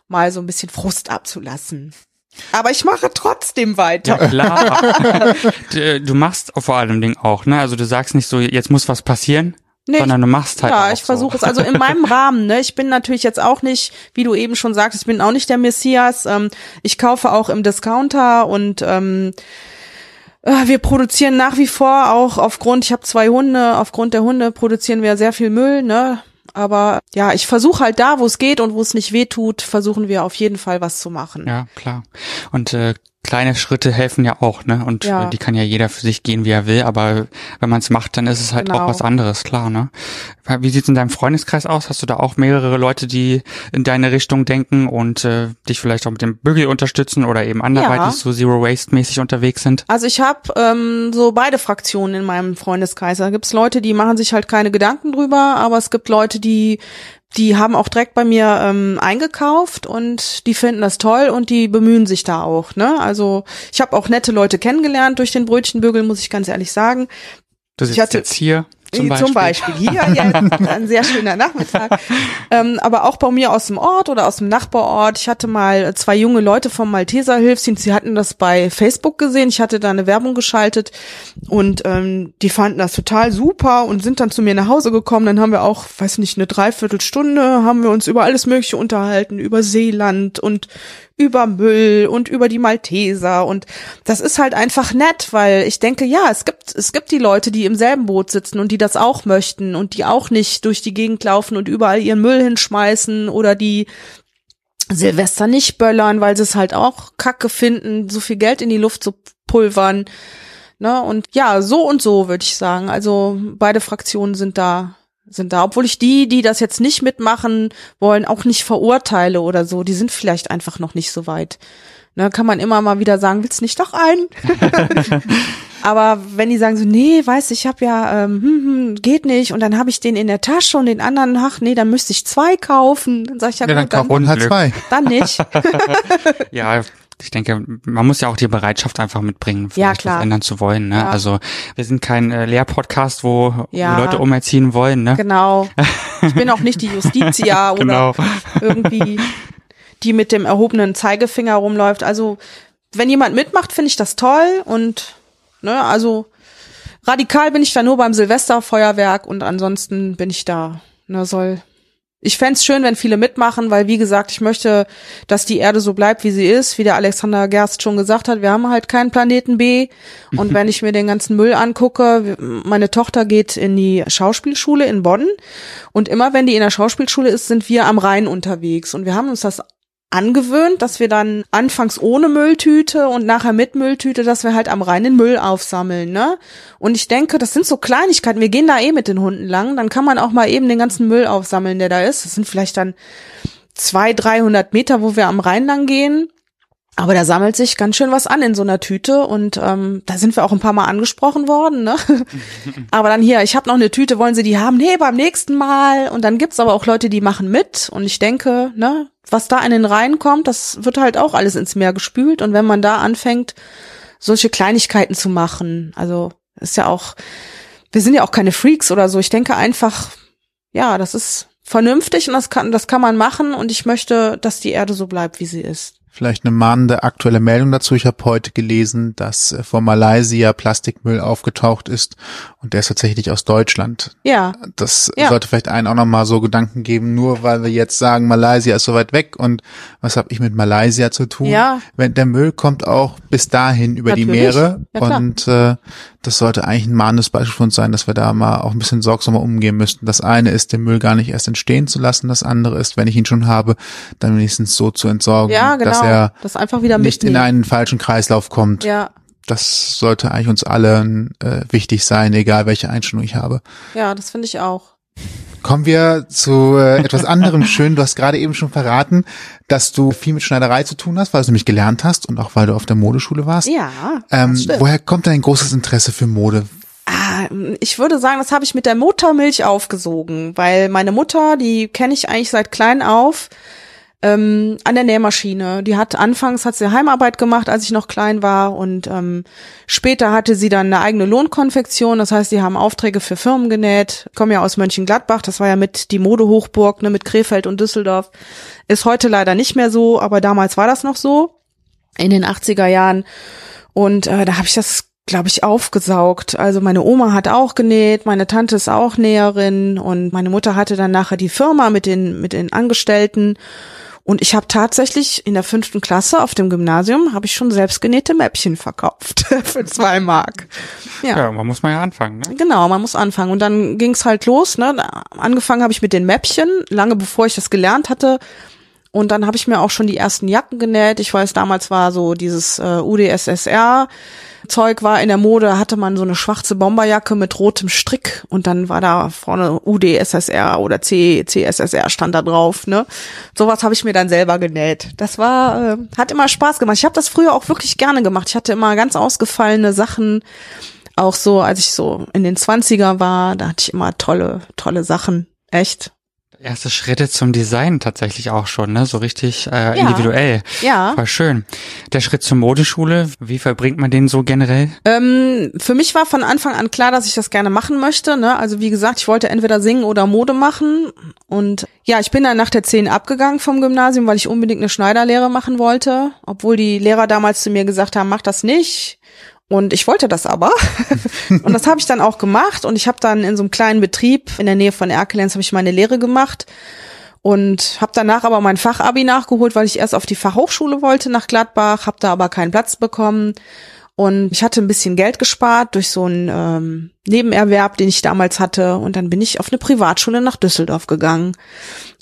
mal so ein bisschen Frust abzulassen. Aber ich mache trotzdem weiter. Ja, klar. [LAUGHS] du, machst vor allem Ding auch, ne? Also du sagst nicht so, jetzt muss was passieren, Nee, sondern du machst halt ja, ich versuche so. es. [LAUGHS] Also in meinem Rahmen, ne? Ich bin natürlich jetzt auch nicht, wie du eben schon sagtest, ich bin auch nicht der Messias. Ähm, ich kaufe auch im Discounter und ähm, äh, wir produzieren nach wie vor auch aufgrund, ich habe zwei Hunde, aufgrund der Hunde produzieren wir sehr viel Müll, ne? Aber ja, ich versuche halt da, wo es geht und wo es nicht weh tut, versuchen wir auf jeden Fall was zu machen. Ja, klar. Und äh, kleine Schritte helfen ja auch, ne? Und Ja. die kann ja jeder für sich gehen, wie er will, aber wenn man es macht, dann ist es halt Genau. auch was anderes, klar, ne? Wie sieht's in deinem Freundeskreis aus? Hast du da auch mehrere Leute, die in deine Richtung denken und äh, dich vielleicht auch mit dem Bügel unterstützen oder eben anderweitig Ja. so Zero Waste mäßig unterwegs sind? Also ich habe ähm, so beide Fraktionen in meinem Freundeskreis. Da gibt's Leute, die machen sich halt keine Gedanken drüber, aber es gibt Leute, die die haben auch direkt bei mir ähm, eingekauft und die finden das toll und die bemühen sich da auch. Ne? Also ich habe auch nette Leute kennengelernt durch den Brötchenbügel, muss ich ganz ehrlich sagen. Du sitzt hatte- jetzt hier, Zum Beispiel. Zum Beispiel hier jetzt, ein sehr schöner Nachmittag. Ähm, aber auch bei mir aus dem Ort oder aus dem Nachbarort. Ich hatte mal zwei junge Leute vom Malteser Hilfsdienst, sie hatten das bei Facebook gesehen. Ich hatte da eine Werbung geschaltet und ähm, die fanden das total super und sind dann zu mir nach Hause gekommen. Dann haben wir auch, weiß nicht, eine Dreiviertelstunde haben wir uns über alles Mögliche unterhalten, über Seeland und über Müll und über die Malteser und das ist halt einfach nett, weil ich denke, ja, es gibt es gibt die Leute, die im selben Boot sitzen und die das auch möchten und die auch nicht durch die Gegend laufen und überall ihren Müll hinschmeißen oder die Silvester nicht böllern, weil sie es halt auch kacke finden, so viel Geld in die Luft zu pulvern. Ne? Und ja, so und so würde ich sagen. Also beide Fraktionen sind da sind da, obwohl ich die, die das jetzt nicht mitmachen wollen, auch nicht verurteile oder so. Die sind vielleicht einfach noch nicht so weit. Ne, kann man immer mal wieder sagen, willst nicht doch ein? [LAUGHS] Aber wenn die sagen so, nee, weiß ich habe ja, ähm, hm, hm, geht nicht, und dann habe ich den in der Tasche und den anderen, ach nee, dann müsste ich zwei kaufen. Dann sage ich ja, Ja, gut, dann dann, Und hat zwei. dann nicht. [LAUGHS] [LAUGHS] Ja, ich denke, man muss ja auch die Bereitschaft einfach mitbringen, Ja, vielleicht klar. was ändern zu wollen. Ne? Ja. Also wir sind kein äh, Lehrpodcast, wo Ja. Leute umerziehen wollen. Ne? Genau. [LAUGHS] Ich bin auch nicht die Justitia oder Genau. irgendwie die mit dem erhobenen Zeigefinger rumläuft. Also wenn jemand mitmacht, finde ich das toll und ne, also radikal bin ich da nur beim Silvesterfeuerwerk und ansonsten bin ich da. Ne, soll ich fänd's schön, wenn viele mitmachen, weil wie gesagt, ich möchte, dass die Erde so bleibt, wie sie ist, wie der Alexander Gerst schon gesagt hat. Wir haben halt keinen Planeten B. Und [LAUGHS] wenn ich mir den ganzen Müll angucke, meine Tochter geht in die Schauspielschule in Bonn und immer wenn die in der Schauspielschule ist, sind wir am Rhein unterwegs und wir haben uns das angewöhnt, dass wir dann anfangs ohne Mülltüte und nachher mit Mülltüte, dass wir halt am Rhein den Müll aufsammeln, ne? Und ich denke, das sind so Kleinigkeiten. Wir gehen da eh mit den Hunden lang, dann kann man auch mal eben den ganzen Müll aufsammeln, der da ist. Das sind vielleicht dann zwei, dreihundert Meter, wo wir am Rhein lang gehen. Aber da sammelt sich ganz schön was an in so einer Tüte und ähm, da sind wir auch ein paar Mal angesprochen worden. Ne? [LAUGHS] aber dann hier, ich habe noch eine Tüte, wollen Sie die haben? Nee, beim nächsten Mal. Und dann gibt's aber auch Leute, die machen mit. Und ich denke, ne, was da in den Rhein kommt, das wird halt auch alles ins Meer gespült. Und wenn man da anfängt, solche Kleinigkeiten zu machen, also ist ja auch, wir sind ja auch keine Freaks oder so. Ich denke einfach, ja, das ist vernünftig und das kann, das kann man machen. Und ich möchte, dass die Erde so bleibt, wie sie ist. Vielleicht eine mahnende aktuelle Meldung dazu. Ich habe heute gelesen, dass äh, vor Malaysia Plastikmüll aufgetaucht ist und der ist tatsächlich aus Deutschland. Ja, Das Ja. sollte vielleicht einen auch nochmal so Gedanken geben, nur weil wir jetzt sagen, Malaysia ist so weit weg und was habe ich mit Malaysia zu tun? Ja. Wenn der Müll kommt auch bis dahin über die Natürlich. Meere Ja, und äh, das sollte eigentlich ein mahnendes Beispiel für uns sein, dass wir da mal auch ein bisschen sorgsamer umgehen müssten. Das eine ist, den Müll gar nicht erst entstehen zu lassen. Das andere ist, wenn ich ihn schon habe, dann wenigstens so zu entsorgen, ja, genau. dass er das einfach wieder nicht in mitnehmen. einen falschen Kreislauf kommt. Ja, Das sollte eigentlich uns allen äh, wichtig sein, egal welche Einstellung ich habe. ja, das finde ich auch. Kommen wir zu äh, etwas anderem [LAUGHS] schön. Du hast gerade eben schon verraten, dass du viel mit Schneiderei zu tun hast, weil du es nämlich gelernt hast und auch weil du auf der Modeschule warst. Ja, ähm, woher kommt dein großes Interesse für Mode? Ah, ich würde sagen, das habe ich mit der Muttermilch aufgesogen, weil meine Mutter, die kenne ich eigentlich seit klein auf, ähm, an der Nähmaschine. Die hat anfangs hat sie Heimarbeit gemacht, als ich noch klein war und ähm, später hatte sie dann eine eigene Lohnkonfektion. Das heißt, die haben Aufträge für Firmen genäht. Ich komme ja aus Mönchengladbach, das war ja mit die Modehochburg, ne, mit Krefeld und Düsseldorf. Ist heute leider nicht mehr so, aber damals war das noch so in den 80er Jahren. Und äh, da habe ich das, glaube ich, aufgesaugt. Also meine Oma hat auch genäht, meine Tante ist auch Näherin und meine Mutter hatte dann nachher die Firma mit den, mit den Angestellten. Und ich habe tatsächlich in der fünften Klasse auf dem Gymnasium habe ich schon selbstgenähte Mäppchen verkauft [LAUGHS] für zwei Mark. Ja. Ja, man muss mal ja anfangen. Ne? Genau, man muss anfangen. Und dann ging's halt los. Ne? Angefangen habe ich mit den Mäppchen, lange bevor ich das gelernt hatte. Und dann habe ich mir auch schon die ersten Jacken genäht. Ich weiß, damals war so dieses äh, UdSSR. Zeug war in der Mode, hatte man so eine schwarze Bomberjacke mit rotem Strick und dann war da vorne UdSSR oder CSSR stand da drauf, ne? Sowas habe ich mir dann selber genäht. Das war, äh, hat immer Spaß gemacht. Ich habe das früher auch wirklich gerne gemacht. Ich hatte immer ganz ausgefallene Sachen, auch so, als ich so in den 20er war, da hatte ich immer tolle, tolle Sachen. Echt. Erste Schritte zum Design tatsächlich auch schon, ne? So richtig äh, Ja. individuell. Ja. Voll schön. Der Schritt zur Modeschule, wie verbringt man den so generell? Ähm, für mich war von Anfang an klar, dass ich das gerne machen möchte. Ne? Also wie gesagt, ich wollte entweder singen oder Mode machen. Und ja, ich bin dann nach der 10 abgegangen vom Gymnasium, weil ich unbedingt eine Schneiderlehre machen wollte. Obwohl die Lehrer damals zu mir gesagt haben, mach das nicht. Und ich wollte das aber. [LAUGHS] und das habe ich dann auch gemacht. Und ich habe dann in so einem kleinen Betrieb in der Nähe von Erkelenz habe ich meine Lehre gemacht. Und habe danach aber mein Fachabi nachgeholt, weil ich erst auf die Fachhochschule wollte nach Gladbach, habe da aber keinen Platz bekommen. Und ich hatte ein bisschen Geld gespart durch so einen ähm, Nebenerwerb, den ich damals hatte. Und dann bin ich auf eine Privatschule nach Düsseldorf gegangen.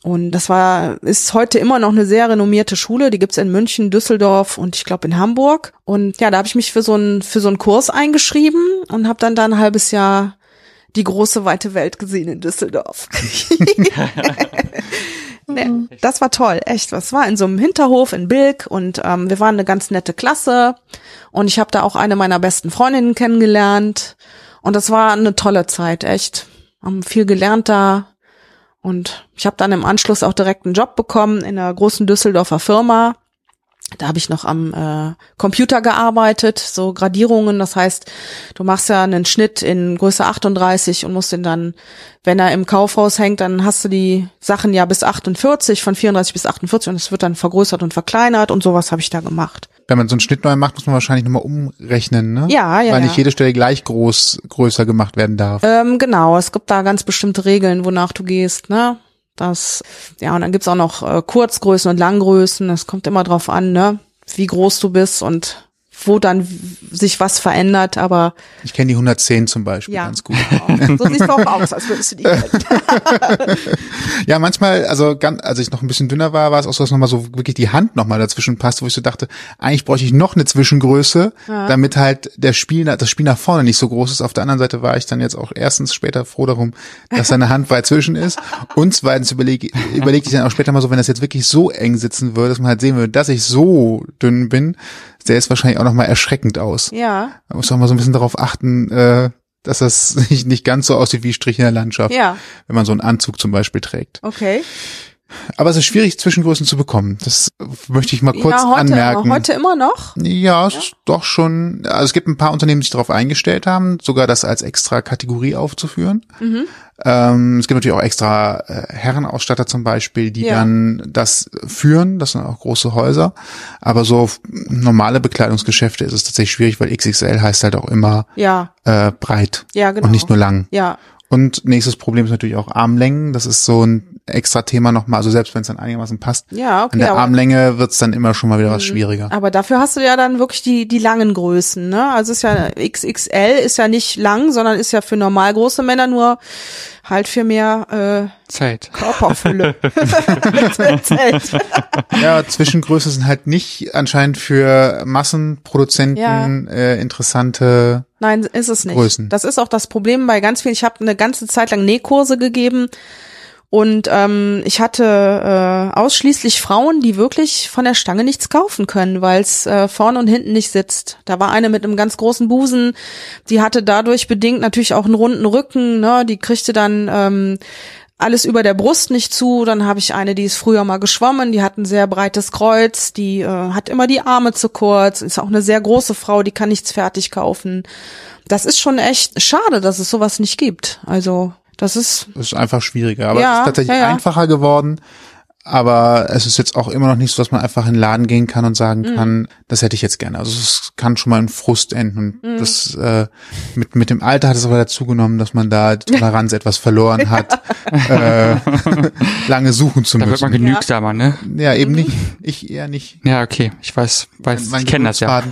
Und das war, ist heute immer noch eine sehr renommierte Schule. Die gibt's in München, Düsseldorf und ich glaube in Hamburg. Und ja, da habe ich mich für so einen für so einen Kurs eingeschrieben und habe dann da ein halbes Jahr die große weite Welt gesehen in Düsseldorf. [LAUGHS] [LAUGHS] nee, das war toll, echt. Das war in so einem Hinterhof in Bilk und ähm, wir waren eine ganz nette Klasse und ich habe da auch eine meiner besten Freundinnen kennengelernt und das war eine tolle Zeit, echt. Haben viel gelernt da und ich habe dann im Anschluss auch direkt einen Job bekommen in einer großen Düsseldorfer Firma. Da habe ich noch am äh, Computer gearbeitet, so Gradierungen. Das heißt, du machst ja einen Schnitt in Größe 38 und musst den dann, wenn er im Kaufhaus hängt, dann hast du die Sachen ja bis 48, von 34 bis 48 und es wird dann vergrößert und verkleinert und sowas habe ich da gemacht. Wenn man so einen Schnitt neu macht, muss man wahrscheinlich nochmal umrechnen, ne? Ja, ja, Weil ja. nicht jede Stelle gleich groß, größer gemacht werden darf. Ähm, genau, es gibt da ganz bestimmte Regeln, wonach du gehst, ne? Das, ja, und dann gibt's auch noch äh, Kurzgrößen und Langgrößen. Es kommt immer drauf an, ne, wie groß du bist und wo dann sich was verändert, aber Ich kenne die 110 zum Beispiel ja. ganz gut. Genau. [LAUGHS] So siehst du auch aus, als würdest du die. [LAUGHS] Ja, manchmal, also ganz, als ich noch ein bisschen dünner war, war es auch so, dass nochmal so wirklich die Hand nochmal dazwischen passt, wo ich so dachte, eigentlich bräuchte ich noch eine Zwischengröße, damit halt der Spiel, das Spiel nach vorne nicht so groß ist. Auf der anderen Seite war ich dann jetzt auch erstens später froh darum, dass seine Hand weit zwischen ist. Und zweitens überlege überleg ich dann auch später mal so, wenn das jetzt wirklich so eng sitzen würde, dass man halt sehen würde, dass ich so dünn bin, sähe es wahrscheinlich auch nochmal erschreckend aus. Ja, Man muss auch mal so ein bisschen darauf achten, äh, dass das [LAUGHS] nicht, nicht ganz so aussieht wie Strich in der Landschaft, ja, wenn man so einen Anzug zum Beispiel trägt. okay. Aber es ist schwierig, Zwischengrößen zu bekommen. Das möchte ich mal kurz ja, heute, anmerken. heute immer noch. ja, es ist doch schon. Also es gibt ein paar Unternehmen, die sich darauf eingestellt haben, sogar das als extra Kategorie aufzuführen. Mhm. Ähm, es gibt natürlich auch extra äh, Herrenausstatter zum Beispiel, die Ja. dann das führen. Das sind auch große Häuser. Aber so normale Bekleidungsgeschäfte ist es tatsächlich schwierig, weil XXL heißt halt auch immer Ja, äh, breit ja, genau. und nicht nur lang. Ja, Und nächstes Problem ist natürlich auch Armlängen. Das ist so ein extra Thema nochmal. Also selbst wenn es dann einigermaßen passt, ja, okay. an der Mhm. Armlänge wird's dann immer schon mal wieder was schwieriger. Aber dafür hast du ja dann wirklich die, die langen Größen, ne? Also ist ja XXL ist ja nicht lang, sondern ist ja für normal große Männer nur halt für mehr Zeit. äh, Körperfülle. [LAUGHS] [LAUGHS] Zelt. Ja, Zwischengröße sind halt nicht anscheinend für Massenproduzenten äh, interessante. Nein, ist es nicht. Größen. Das ist auch das Problem bei ganz vielen. Ich habe eine ganze Zeit lang Nähkurse gegeben und ähm, ich hatte äh, ausschließlich Frauen, die wirklich von der Stange nichts kaufen können, weil es äh, vorne und hinten nicht sitzt. Da war eine mit einem ganz großen Busen, die hatte dadurch bedingt natürlich auch einen runden Rücken, ne? Die kriegte dann ähm, alles über der Brust nicht zu. Dann habe ich eine, die ist früher mal geschwommen, die hat ein sehr breites Kreuz, die äh, hat immer die Arme zu kurz, ist auch eine sehr große Frau, die kann nichts fertig kaufen. Das ist schon echt schade, dass es sowas nicht gibt. Also das ist Das ist einfach schwieriger. Aber Ja, es ist tatsächlich ja, ja. einfacher geworden. Aber es ist jetzt auch immer noch nicht so, dass man einfach in den Laden gehen kann und sagen Mhm. kann, das hätte ich jetzt gerne. Also es kann schon mal in Frust enden. Und Mhm. das äh, mit, mit dem Alter hat es aber dazu genommen, dass man da die Toleranz etwas verloren hat, [LAUGHS] äh, lange suchen zu Da wird man müssen. genügsamer, ne? Ja, Mhm. eben nicht. Ich eher nicht. Ja, okay. Ich weiß, weiß Mein ich kenne das ja.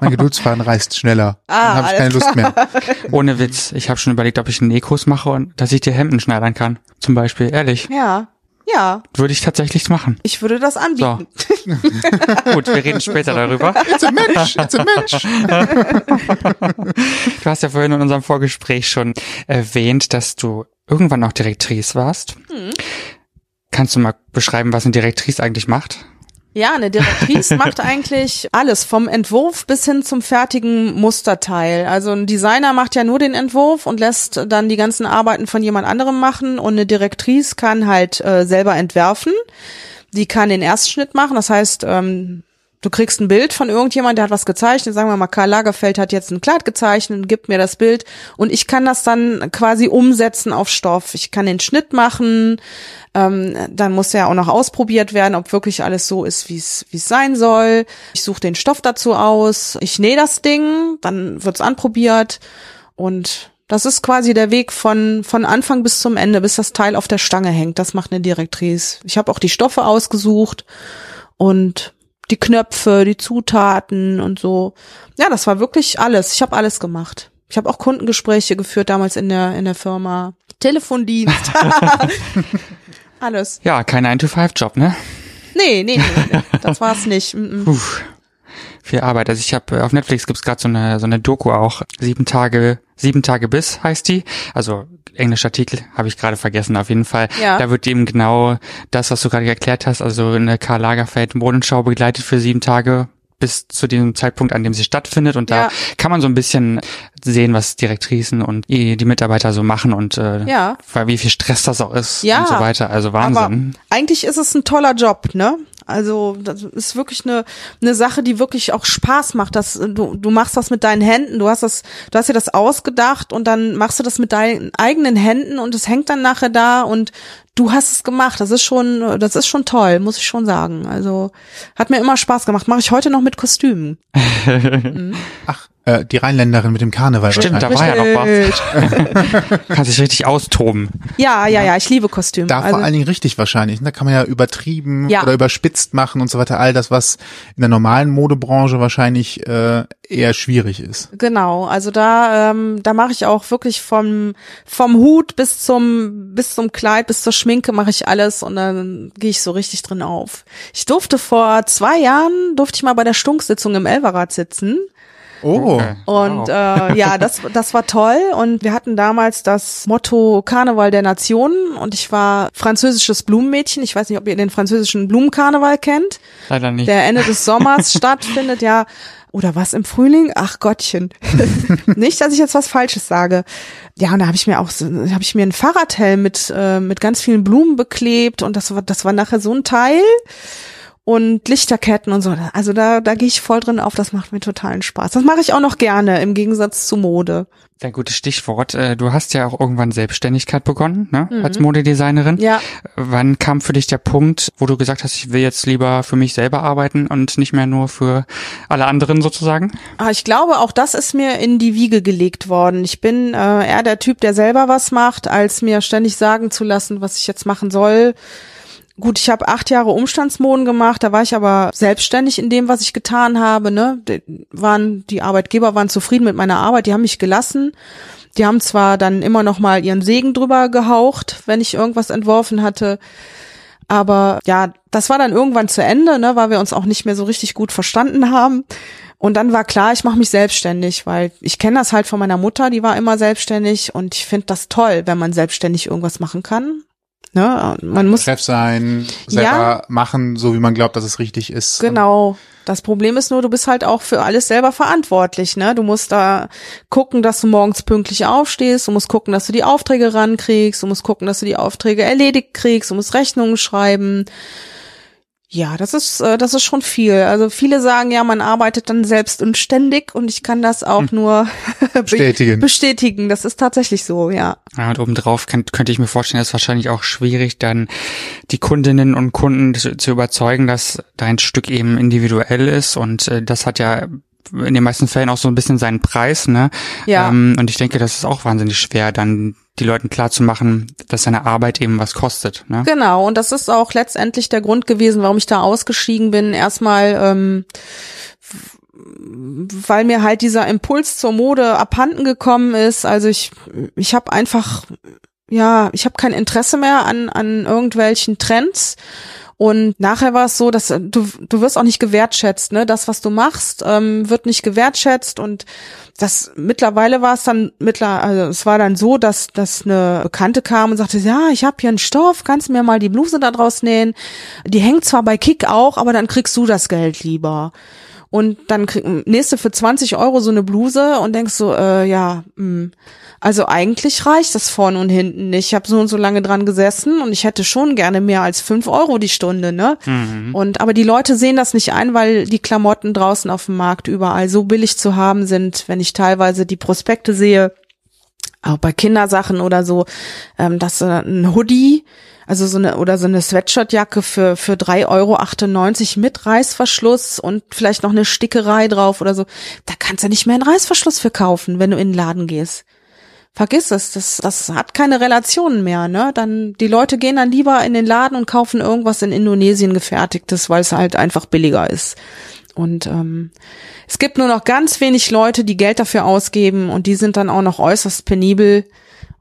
Mein Geduldsfaden reißt schneller. Ah, Dann habe ich keine Lust mehr. [LAUGHS] Ohne Witz. Ich habe schon überlegt, ob ich einen Nähkurs mache und dass ich dir Hemden schneidern kann. Zum Beispiel. Ehrlich. ja, ja, Würde ich tatsächlich machen. ich würde das anbieten. [LAUGHS] Gut, wir reden später darüber. It's a Mensch, it's a Mensch. [LAUGHS] Du hast ja vorhin in unserem Vorgespräch schon erwähnt, dass du irgendwann auch Direktrice warst. Hm. Kannst du mal beschreiben, was eine Direktrice eigentlich macht? Ja, eine Direktrice macht eigentlich alles, vom Entwurf bis hin zum fertigen Musterteil. Also ein Designer macht ja nur den Entwurf und lässt dann die ganzen Arbeiten von jemand anderem machen und eine Direktrice kann halt äh, selber entwerfen. Die kann den Erstschnitt machen, das heißt, ähm, du kriegst ein Bild von irgendjemand, der hat was gezeichnet, sagen wir mal, Karl Lagerfeld hat jetzt ein Kleid gezeichnet, gibt mir das Bild und ich kann das dann quasi umsetzen auf Stoff. Ich kann den Schnitt machen, ähm, dann muss ja auch noch ausprobiert werden, ob wirklich alles so ist, wie es wie es sein soll. Ich suche den Stoff dazu aus, ich nähe das Ding, dann wird's anprobiert und das ist quasi der Weg von, von Anfang bis zum Ende, bis das Teil auf der Stange hängt. Das macht eine Direktrice. Ich habe auch die Stoffe ausgesucht und die Knöpfe, die Zutaten und so. Ja, das war wirklich alles. Ich habe alles gemacht. Ich habe auch Kundengespräche geführt damals in der in der Firma. Telefondienst. [LAUGHS] alles. Ja, kein 9-to-5-Job, ne? Nee, nee, nee, nee. das war's nicht. Mm -mm. Viel Arbeit. Also ich habe auf Netflix gibt's gerade so eine so eine Doku auch. Sieben Tage, sieben Tage bis heißt die. Also englischer Titel habe ich gerade vergessen. Auf jeden Fall. Ja. Da wird eben genau das, was du gerade erklärt hast. Also eine Karl Lagerfeld Modenschau begleitet für sieben Tage bis zu dem Zeitpunkt, an dem sie stattfindet. Und da Ja. kann man so ein bisschen sehen, was Direktrisen und die Mitarbeiter so machen und äh, Ja. weil wie viel Stress das auch ist Ja. und so weiter. Also Aber Wahnsinn. eigentlich ist es ein toller Job, ne? Also das ist wirklich eine eine Sache, die wirklich auch Spaß macht. Das du du machst das mit deinen Händen. Du hast das du hast dir das ausgedacht und dann machst du das mit deinen eigenen Händen und es hängt dann nachher da und du hast es gemacht. Das ist schon das ist schon toll, muss ich schon sagen. Also hat mir immer Spaß gemacht. Mache ich heute noch mit Kostümen. [LAUGHS] Ach, äh, die Rheinländerin mit dem Karneval. Stimmt, da war ja noch was. [LAUGHS] Kannst dich richtig austoben. Ja, ja, ja, ich liebe Kostüme. Da also, vor allen Dingen richtig wahrscheinlich. ne? Da kann man ja übertrieben Ja. oder überspitzt machen und so weiter. All das, was in der normalen Modebranche wahrscheinlich äh, eher schwierig ist. Genau, also da ähm, da mache ich auch wirklich vom vom Hut bis zum bis zum Kleid bis zur Schminke mache ich alles und dann gehe ich so richtig drin auf. Ich durfte vor zwei Jahren durfte ich mal bei der Stunksitzung im Elverrad sitzen Oh, Okay. und Wow. äh, ja, das das war toll und wir hatten damals das Motto Karneval der Nationen und ich war französisches Blumenmädchen. Ich weiß nicht, ob ihr den französischen Blumenkarneval kennt Leider nicht. der Ende des Sommers [LAUGHS] stattfindet, ja. Oder was im Frühling? Ach Gottchen. [LAUGHS] Nicht, dass ich jetzt was Falsches sage. Ja, und da habe ich mir auch, so- habe ich mir einen Fahrradhelm mit äh, mit ganz vielen Blumen beklebt und das war das war nachher so ein Teil und Lichterketten und so. Also da da gehe ich voll drin auf. Das macht mir totalen Spaß. Das mache ich auch noch gerne im Gegensatz zu Mode. Ein gutes Stichwort. Äh, Du hast ja auch irgendwann Selbstständigkeit begonnen, ne? als Modedesignerin. Mhm. Ja. Wann kam für dich der Punkt, wo du gesagt hast, ich will jetzt lieber für mich selber arbeiten und nicht mehr nur für alle anderen sozusagen? Ah, ich glaube, auch das ist mir in die Wiege gelegt worden. Ich bin äh, eher der Typ, der selber was macht, als mir ständig sagen zu lassen, was ich jetzt machen soll. Gut, ich habe acht Jahre Umstandsmoden gemacht, da war ich aber selbstständig in dem, was ich getan habe. Ne? Die, waren, die Arbeitgeber waren zufrieden mit meiner Arbeit, die haben mich gelassen. Die haben zwar dann immer noch mal ihren Segen drüber gehaucht, wenn ich irgendwas entworfen hatte. Aber ja, das war dann irgendwann zu Ende, ne, weil wir uns auch nicht mehr so richtig gut verstanden haben. Und dann war klar, ich mache mich selbstständig, weil ich kenne das halt von meiner Mutter, die war immer selbstständig und ich finde das toll, wenn man selbstständig irgendwas machen kann. Ne? Man muss Chef sein, selber Ja. machen, so wie man glaubt, dass es richtig ist. Genau. Das Problem ist nur, du bist halt auch für alles selber verantwortlich, ne? Du musst da gucken, dass du morgens pünktlich aufstehst, du musst gucken, dass du die Aufträge rankriegst, du musst gucken, dass du die Aufträge erledigt kriegst, du musst Rechnungen schreiben. Ja, das ist, äh, das ist schon viel. Also viele sagen ja, man arbeitet dann selbst und ständig und ich kann das auch nur [LAUGHS] be- Bestätigen. bestätigen. Das ist tatsächlich so, ja. Ja, und obendrauf könnt, könnte ich mir vorstellen, ist wahrscheinlich auch schwierig, dann die Kundinnen und Kunden zu, zu überzeugen, dass dein Stück eben individuell ist und äh, das hat ja in den meisten Fällen auch so ein bisschen seinen Preis, ne? Ja. Ähm, und ich denke, das ist auch wahnsinnig schwer, dann die Leuten klarzumachen, dass seine Arbeit eben was kostet, ne? Genau, und das ist auch letztendlich der Grund gewesen, warum ich da ausgestiegen bin. Erstmal, ähm, weil mir halt dieser Impuls zur Mode abhanden gekommen ist. Also ich, ich habe einfach, ja, ich habe kein Interesse mehr an, an irgendwelchen Trends. Und nachher war es so, dass äh, du, du wirst auch nicht gewertschätzt, ne? Das, was du machst, ähm, wird nicht gewertschätzt und das mittlerweile war es dann mittler, also es war dann so, dass dass eine Bekannte kam und sagte, ja, ich habe hier einen Stoff, kannst mir mal die Bluse da draus nähen? Die hängt zwar bei Kick auch, aber dann kriegst du das Geld lieber und dann krieg, nächste für 20 Euro so eine Bluse und denkst so, äh, ja, mh. Hm. also eigentlich reicht das vorne und hinten nicht. Ich habe so und so lange dran gesessen und ich hätte schon gerne mehr als fünf Euro die Stunde, ne? Mhm. Und aber die Leute sehen das nicht ein, weil die Klamotten draußen auf dem Markt überall so billig zu haben sind, wenn ich teilweise die Prospekte sehe, auch bei Kindersachen oder so, ähm, dass äh, ein Hoodie also so eine, oder so eine Sweatshirtjacke für, für 3,98 Euro mit Reißverschluss und vielleicht noch eine Stickerei drauf oder so. Da kannst du nicht mehr einen Reißverschluss für kaufen, wenn du in den Laden gehst. Vergiss es, das, das hat keine Relationen mehr, ne? Dann, die Leute gehen dann lieber in den Laden und kaufen irgendwas in Indonesien gefertigtes, weil es halt einfach billiger ist. Und ähm, es gibt nur noch ganz wenig Leute, die Geld dafür ausgeben und die sind dann auch noch äußerst penibel.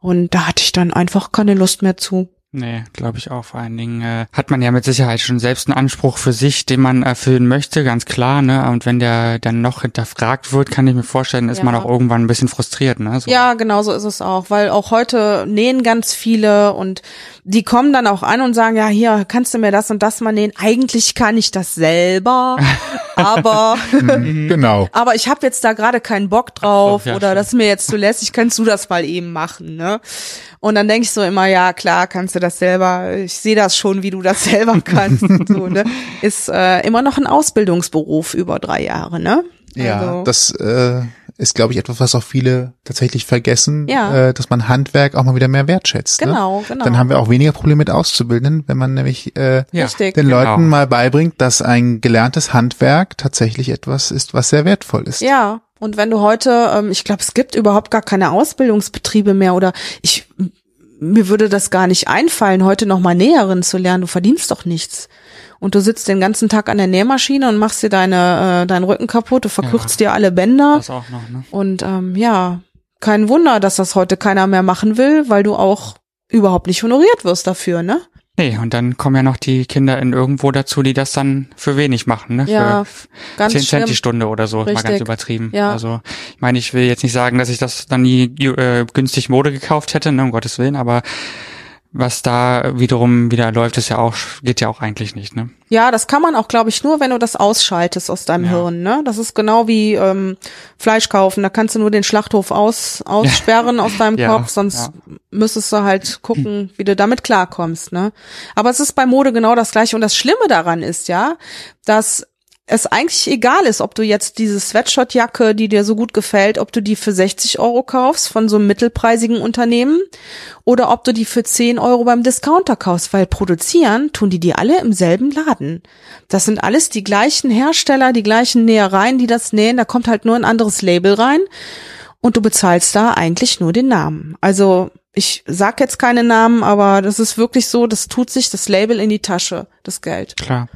Und da hatte ich dann einfach keine Lust mehr zu. Nee, glaube ich auch. Vor allen Dingen äh, hat man ja mit Sicherheit schon selbst einen Anspruch für sich, den man erfüllen möchte, ganz klar. Ne? Und wenn der dann noch hinterfragt wird, kann ich mir vorstellen, ist ja. man auch irgendwann ein bisschen frustriert. Ne? So. Ja, genau so ist es auch, weil auch heute nähen ganz viele und die kommen dann auch an und sagen, ja, hier kannst du mir das und das mal nähen. Eigentlich kann ich das selber, [LAUGHS] aber mhm, [LAUGHS] genau. Aber ich habe jetzt da gerade keinen Bock drauf so, ja, oder das ist mir jetzt zu lässig. Kannst du das mal eben machen? Ne? Und dann denke ich so immer, ja klar, kannst du das selber. Ich sehe das schon, wie du das [LAUGHS] selber kannst. so, ne? Ist äh, immer noch ein Ausbildungsberuf über drei Jahre, ne? Ja, also. das äh, ist, glaube ich, etwas, was auch viele tatsächlich vergessen, ja. äh, dass man Handwerk auch mal wieder mehr wertschätzt. Ne? Genau, ne? genau. Dann haben wir auch weniger Probleme mit Auszubildenden, wenn man nämlich äh, ja. den genau. Leuten mal beibringt, dass ein gelerntes Handwerk tatsächlich etwas ist, was sehr wertvoll ist. Ja, und wenn du heute, ähm, ich glaube, es gibt überhaupt gar keine Ausbildungsbetriebe mehr oder ich mir würde das gar nicht einfallen, heute noch mal Näherin zu lernen. Du verdienst doch nichts. Und du sitzt den ganzen Tag an der Nähmaschine und machst dir deine, äh, deinen Rücken kaputt, du verkürzt ja, dir alle Bänder. Das auch noch, ne? Und ähm, ja, kein Wunder, dass das heute keiner mehr machen will, weil du auch überhaupt nicht honoriert wirst dafür, ne? Nee, und dann kommen ja noch die Kinder in irgendwo dazu, die das dann für wenig machen, ne? Ja, für ganz 10 Cent die Stunde oder so, Richtig. mal ganz übertrieben. Ja. Also, ich meine, ich will jetzt nicht sagen, dass ich das dann nie äh, günstig Mode gekauft hätte, ne, um Gottes Willen, aber was da wiederum wieder läuft, ist ja auch, geht ja auch eigentlich nicht, ne? Ja, das kann man auch, glaube ich, nur, wenn du das ausschaltest aus deinem ja. Hirn, ne? Das ist genau wie ähm, Fleisch kaufen. Da kannst du nur den Schlachthof aus, aussperren [LAUGHS] aus deinem ja, Kopf, sonst ja. müsstest du halt gucken, wie du damit klarkommst, ne? Aber es ist bei Mode genau das gleiche. Und das Schlimme daran ist ja, dass es eigentlich egal ist, ob du jetzt diese Sweatshirtjacke, die dir so gut gefällt, ob du die für 60 Euro kaufst von so einem mittelpreisigen Unternehmen oder ob du die für 10 Euro beim Discounter kaufst, weil produzieren tun die die alle im selben Laden. Das sind alles die gleichen Hersteller, die gleichen Nähereien, die das nähen, da kommt halt nur ein anderes Label rein und du bezahlst da eigentlich nur den Namen. Also ich sag jetzt keine Namen, aber das ist wirklich so, das tut sich das Label in die Tasche, das Geld. Klar.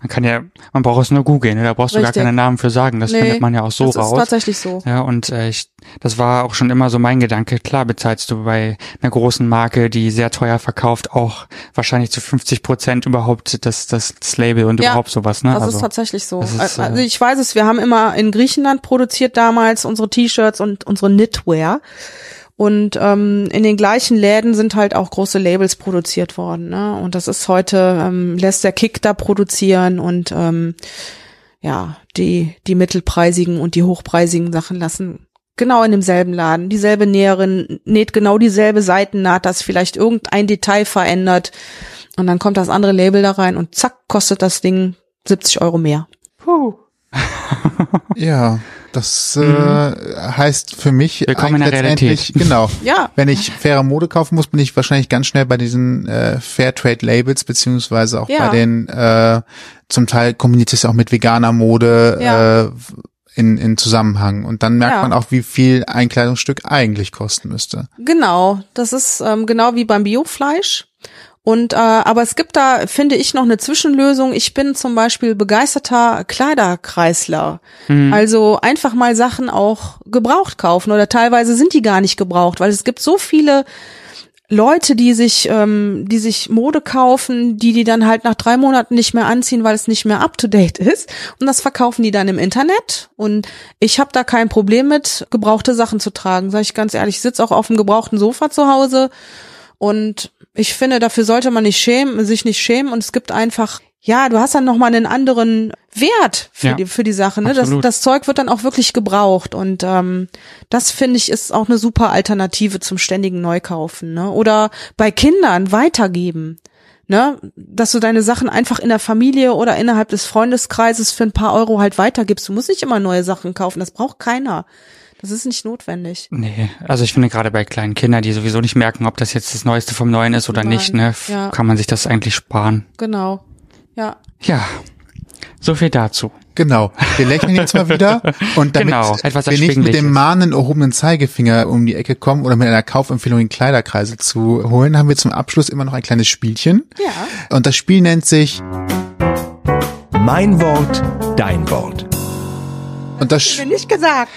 Man kann ja, man braucht es nur googeln, ne? da brauchst Richtig. du gar keine Namen für sagen. Das nee, findet man ja auch so das raus. Das ist tatsächlich so. Ja, und äh, ich, das war auch schon immer so mein Gedanke. Klar bezahlst du bei einer großen Marke, die sehr teuer verkauft, auch wahrscheinlich zu 50 Prozent überhaupt das, das, das Label und ja, überhaupt sowas. Ne? Das also, ist tatsächlich so. Ist, also ich weiß es, wir haben immer in Griechenland produziert damals unsere T-Shirts und unsere Knitwear. Und ähm, in den gleichen Läden sind halt auch große Labels produziert worden. Ne? Und das ist heute, ähm, lässt der Kick da produzieren und ähm, ja, die, die mittelpreisigen und die hochpreisigen Sachen lassen genau in demselben Laden. Dieselbe Näherin näht genau dieselbe Seitennaht, das vielleicht irgendein Detail verändert. Und dann kommt das andere Label da rein und zack, kostet das Ding 70 Euro mehr. Puh. [LAUGHS] ja, das äh, mhm. heißt für mich Willkommen in der Realität. genau. [LAUGHS] ja. Wenn ich faire Mode kaufen muss, bin ich wahrscheinlich ganz schnell bei diesen äh, Fairtrade Labels beziehungsweise auch ja. bei den äh, zum Teil kombiniert es auch mit veganer Mode ja. äh, in, in Zusammenhang. Und dann merkt ja. man auch, wie viel ein Kleidungsstück eigentlich kosten müsste. Genau, das ist ähm, genau wie beim Biofleisch. Und äh, aber es gibt da, finde ich, noch eine Zwischenlösung. Ich bin zum Beispiel begeisterter Kleiderkreisler. Mhm. Also einfach mal Sachen auch gebraucht kaufen oder teilweise sind die gar nicht gebraucht, weil es gibt so viele Leute, die sich, ähm, die sich Mode kaufen, die die dann halt nach drei Monaten nicht mehr anziehen, weil es nicht mehr up to date [LAUGHS] ist. Und das verkaufen die dann im Internet. Und ich habe da kein Problem mit, gebrauchte Sachen zu tragen. Sag ich ganz ehrlich, ich sitze auch auf dem gebrauchten Sofa zu Hause. Und ich finde, dafür sollte man nicht schämen, sich nicht schämen. Und es gibt einfach ja, du hast dann nochmal einen anderen Wert für Ja, die für die Sache. Ne? Das, das Zeug wird dann auch wirklich gebraucht und ähm, das finde ich ist auch eine super Alternative zum ständigen Neukaufen. Ne? Oder bei Kindern weitergeben. Ne, dass du deine Sachen einfach in der Familie oder innerhalb des Freundeskreises für ein paar Euro halt weitergibst. Du musst nicht immer neue Sachen kaufen, das braucht keiner. Das ist nicht notwendig. Nee, also ich finde gerade bei kleinen Kindern, die sowieso nicht merken, ob das jetzt das Neueste vom Neuen ist oder Nein, nicht, ne, ja. kann man sich das eigentlich sparen. Genau. Ja. Ja, so viel dazu. Genau. Wir lächeln jetzt mal wieder [LAUGHS] und damit Genau, etwas wir nicht mit dem mahnenden erhobenen Zeigefinger um die Ecke kommen oder mit einer Kaufempfehlung in Kleiderkreise zu holen, haben wir zum Abschluss immer noch ein kleines Spielchen. Ja. Und das Spiel nennt sich Mein Wort, dein Wort. Und das Mir nicht gesagt.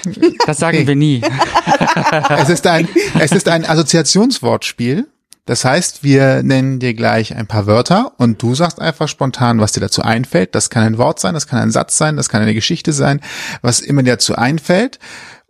Das sagen Okay. wir nie. [LAUGHS] es ist ein es ist ein Assoziationswortspiel. Das heißt, wir nennen dir gleich ein paar Wörter und du sagst einfach spontan, was dir dazu einfällt. Das kann ein Wort sein, das kann ein Satz sein, das kann eine Geschichte sein, was immer dir dazu einfällt.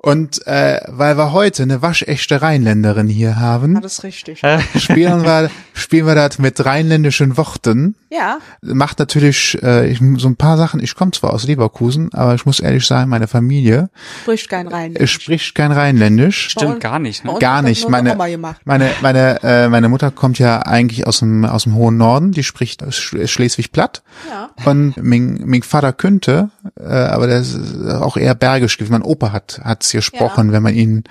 Und äh, weil wir heute eine waschechte Rheinländerin hier haben, Das ist richtig. spielen wir, [LAUGHS] spielen wir das mit rheinländischen Worten. Ja. Macht natürlich äh, ich, so ein paar Sachen. Ich komme zwar aus Leverkusen, aber ich muss ehrlich sagen, meine Familie Spricht kein rein. äh, spricht kein Rheinländisch. Stimmt gar nicht, ne? Gar nicht. Meine, meine, meine, äh, meine Mutter kommt ja eigentlich aus dem, aus dem hohen Norden. Die spricht Sch- Schleswig-Platt. Ja. Und mein, mein Vater könnte, äh, aber der ist auch eher bergisch gewesen. Mein Opa hat, hat's gesprochen, wenn man ihn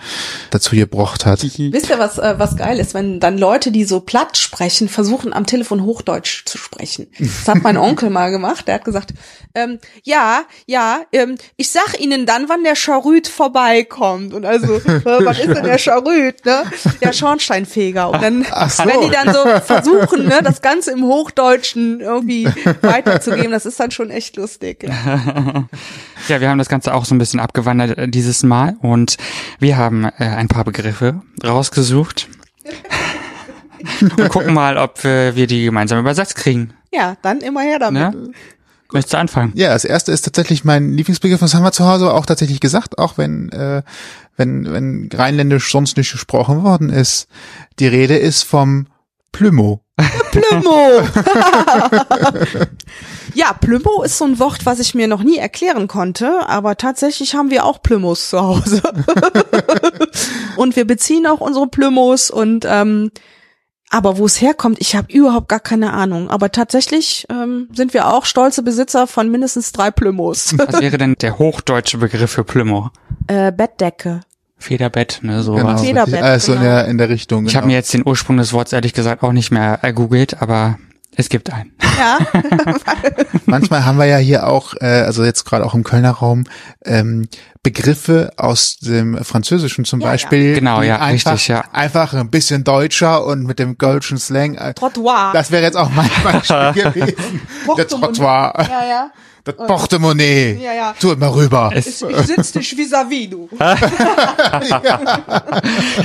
dazu gebracht hat. Wisst ihr, was, äh, was geil ist, wenn dann Leute, die so platt sprechen, versuchen am Telefon Hochdeutsch zu sprechen. Das hat mein [LAUGHS] Onkel mal gemacht. Der hat gesagt, ähm, ja, ja, ähm, ich sag Ihnen dann, wann der Charüt vorbeikommt. Und also, [LAUGHS] äh, was ist denn der Charüt, ne? Der Schornsteinfeger. Und dann, Ach so. wenn die dann so [LAUGHS] versuchen, ne, das Ganze im Hochdeutschen irgendwie weiterzugeben, das ist dann schon echt lustig. Ja. [LAUGHS] Ja, wir haben das Ganze auch so ein bisschen abgewandert äh, dieses Mal und wir haben äh, ein paar Begriffe rausgesucht. und gucken mal, ob äh, wir die gemeinsam übersetzt kriegen. ja, dann immer her damit. Ne? Möchtest du anfangen? Ja, das erste ist tatsächlich mein Lieblingsbegriff. Das haben wir zu Hause auch tatsächlich gesagt, auch wenn, äh, wenn, wenn Rheinländisch sonst nicht gesprochen worden ist. Die Rede ist vom Plümo. Plümo. [LAUGHS] ja, Plümo ist so ein Wort, was ich mir noch nie erklären konnte, aber tatsächlich haben wir auch Plümos zu Hause. [LAUGHS] und wir beziehen auch unsere Plümos und ähm, aber wo es herkommt, ich habe überhaupt gar keine Ahnung. Aber tatsächlich ähm, sind wir auch stolze Besitzer von mindestens drei Plümos. Was wäre denn der hochdeutsche Begriff für Plümo? äh, Bettdecke. Federbett, ne, Genau, sowas. Federbett, also in genau. der, in der Richtung. Ich genau. habe mir jetzt den Ursprung des Wortes ehrlich gesagt auch nicht mehr ergoogelt, aber es gibt einen. Ja, [LAUGHS] Manchmal haben wir ja hier auch, äh, also jetzt gerade auch im Kölner Raum, ähm, Begriffe aus dem Französischen zum Ja, ja. Beispiel. Genau, die ja, einfach, richtig, ja. Einfach ein bisschen deutscher und mit dem kölschen Slang. äh, Trottoir. Das wäre jetzt auch mein Beispiel [LAUGHS] gewesen. Der Trottoir. ja, ja. Das Portemonnaie. Ja, ja. Tu mal rüber. Ich, ich sitz dich vis-à-vis, du. [LAUGHS]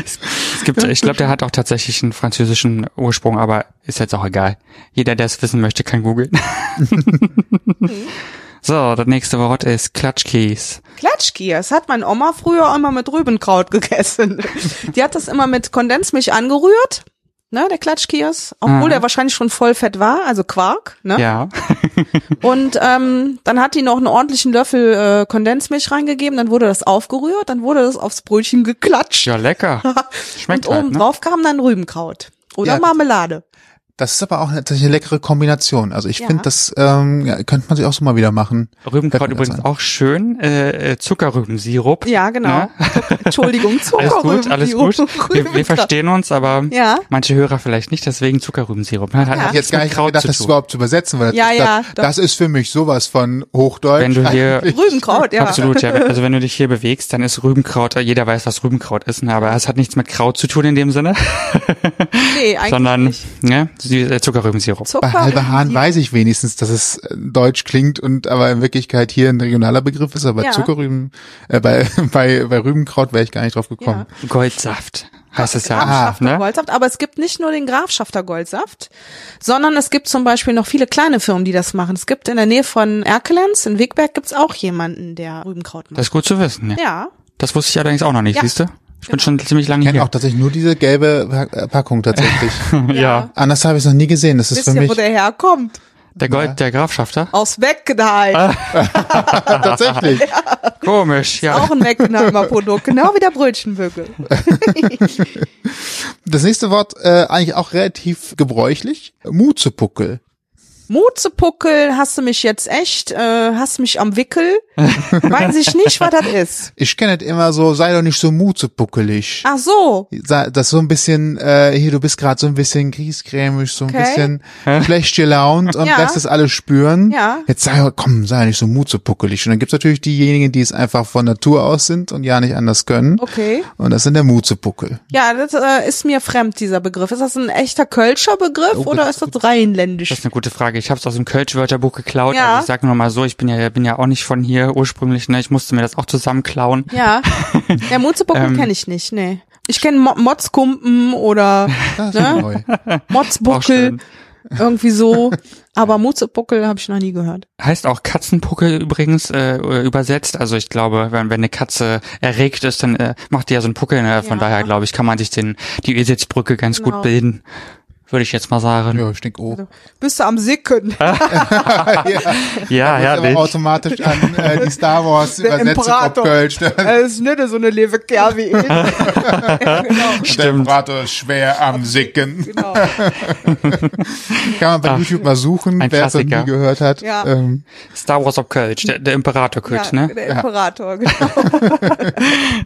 Es gibt, ich glaube, der hat auch tatsächlich einen französischen Ursprung, aber ist jetzt auch egal. Jeder, der es wissen möchte, kann googeln. [LAUGHS] so, das nächste Wort ist Klatschkies. Klatschki, das hat meine Oma früher immer mit Rübenkraut gegessen. Die hat das immer mit Kondensmilch angerührt, ne, der Klatschkiers, obwohl Ah. der wahrscheinlich schon voll fett war, also Quark, ne? Ja. [LAUGHS] Und ähm, dann hat die noch einen ordentlichen Löffel äh, Kondensmilch reingegeben, dann wurde das aufgerührt, dann wurde das aufs Brötchen geklatscht. Ja, lecker. [LAUGHS] Schmeckt Und halt, oben ne? drauf kam dann Rübenkraut. Oder Ja. Marmelade. Das ist aber auch eine, tatsächlich eine leckere Kombination. Also ich Ja. finde, das ähm, ja, könnte man sich auch so mal wieder machen. Rübenkraut das übrigens auch schön. Äh, äh, Zuckerrübensirup. Ja, genau. Ne? Entschuldigung, [LAUGHS] Alles gut, alles gut. Wir, wir [LAUGHS] verstehen uns, aber Ja. manche Hörer vielleicht nicht, deswegen Zuckerrübensirup. Ne? Hat Ja. jetzt gar nicht Kraut gedacht, das überhaupt zu übersetzen, weil das, Ja, ist, ja, das, das ist für mich sowas von Hochdeutsch. Wenn du hier Rübenkraut, ja. Absolut, ja. [LAUGHS] Also wenn du dich hier bewegst, dann ist Rübenkraut, jeder weiß, was Rübenkraut ist, ne? aber es hat nichts mit Kraut zu tun in dem Sinne, Nee, eigentlich sondern nicht. ne, Sie- äh, Zuckerrübensirup. Bei halber Hahn weiß ich wenigstens, dass es äh, deutsch klingt und aber in Wirklichkeit hier ein regionaler Begriff ist, aber Ja. Zuckerrüben, äh, bei, [LAUGHS] bei, bei Rübenkraut wäre ich gar nicht drauf gekommen. Goldsaft. heißt es ja. Grafschafter ne? Goldsaft, aber es gibt nicht nur den Grafschafter Goldsaft, sondern es gibt zum Beispiel noch viele kleine Firmen, die das machen. Es gibt in der Nähe von Erkelenz, in Wegberg, gibt's auch jemanden, der Rübenkraut Das macht. ist gut zu wissen. Ja. Ja, Das wusste ich allerdings auch noch nicht, Ja. siehst du? Ich bin Genau. schon ziemlich lange Ich kenne hier. auch tatsächlich nur diese gelbe äh, Packung tatsächlich. [LAUGHS] ja. Anders habe ich es noch nie gesehen. Das ist wisst für ihr, mich wo der herkommt? Der Gold, der Grafschafter. Aus Weckenheim. [LAUGHS] tatsächlich. Komisch, ja. Auch ein Weckenheimer Produkt, genau wie der Brötchenbügel. [LAUGHS] Das nächste Wort äh, eigentlich auch relativ gebräuchlich. Muzepuckel. Mutzepuckel, hast du mich jetzt echt, äh, hast mich am Wickel? [LAUGHS] Weiß ich nicht, was das ist. Ich kenne es immer so, sei doch nicht so muzepuckelig. Ach so, Das so ein bisschen, äh, hier, du bist gerade so ein bisschen griesgrämig, so ein Okay. bisschen schlecht gelaunt und Ja. lässt das alles spüren. Ja. Jetzt sei, komm, sei nicht so muzepuckelig. Und dann gibt's natürlich diejenigen, die es einfach von Natur aus sind und ja nicht anders können. okay. Und das sind der Muzepuckel. Ja, das äh, ist mir fremd, dieser Begriff. Ist das ein echter Kölscher Begriff Oh, oder das ist das rheinländisch? Das ist eine gute Frage. Ich habe es aus dem Kölsch-Wörterbuch geklaut. Ja. Also ich sage nur mal so, ich bin ja bin ja auch nicht von hier ursprünglich. Ne? Ich musste mir das auch zusammenklauen. Ja, [LAUGHS] der Mutzepuckel Ähm. kenne ich nicht, nee. Ich kenne Mo Motzkumpen oder [LAUGHS] Ne? Motzbuckel, irgendwie so. Aber Mutzepuckel habe ich noch nie gehört. Heißt auch Katzenpuckel übrigens äh, übersetzt. Also ich glaube, wenn, wenn eine Katze erregt ist, dann äh, macht die ja so einen Puckel. Ne? Von Ja. daher glaube ich, kann man sich den die Eselsbrücke ganz Genau. gut bilden. Würde ich jetzt mal sagen. Ja, ich denke, oh. Bist du am Sicken? [LAUGHS] Ja, Ja, aber herrlich. automatisch an äh, die [LAUGHS] Star Wars Übersetzung auf Imperator. Kölsch. Das [LAUGHS] ist nicht so eine liebe Kerl wie ich. genau, Der Imperator ist schwer am Sicken. genau. Kann man bei YouTube mal suchen, ein wer es noch nie gehört hat. Ja. Ähm, Star Wars auf Kölsch, der, der Imperator Ja, Kölsch, ne? der Imperator, genau.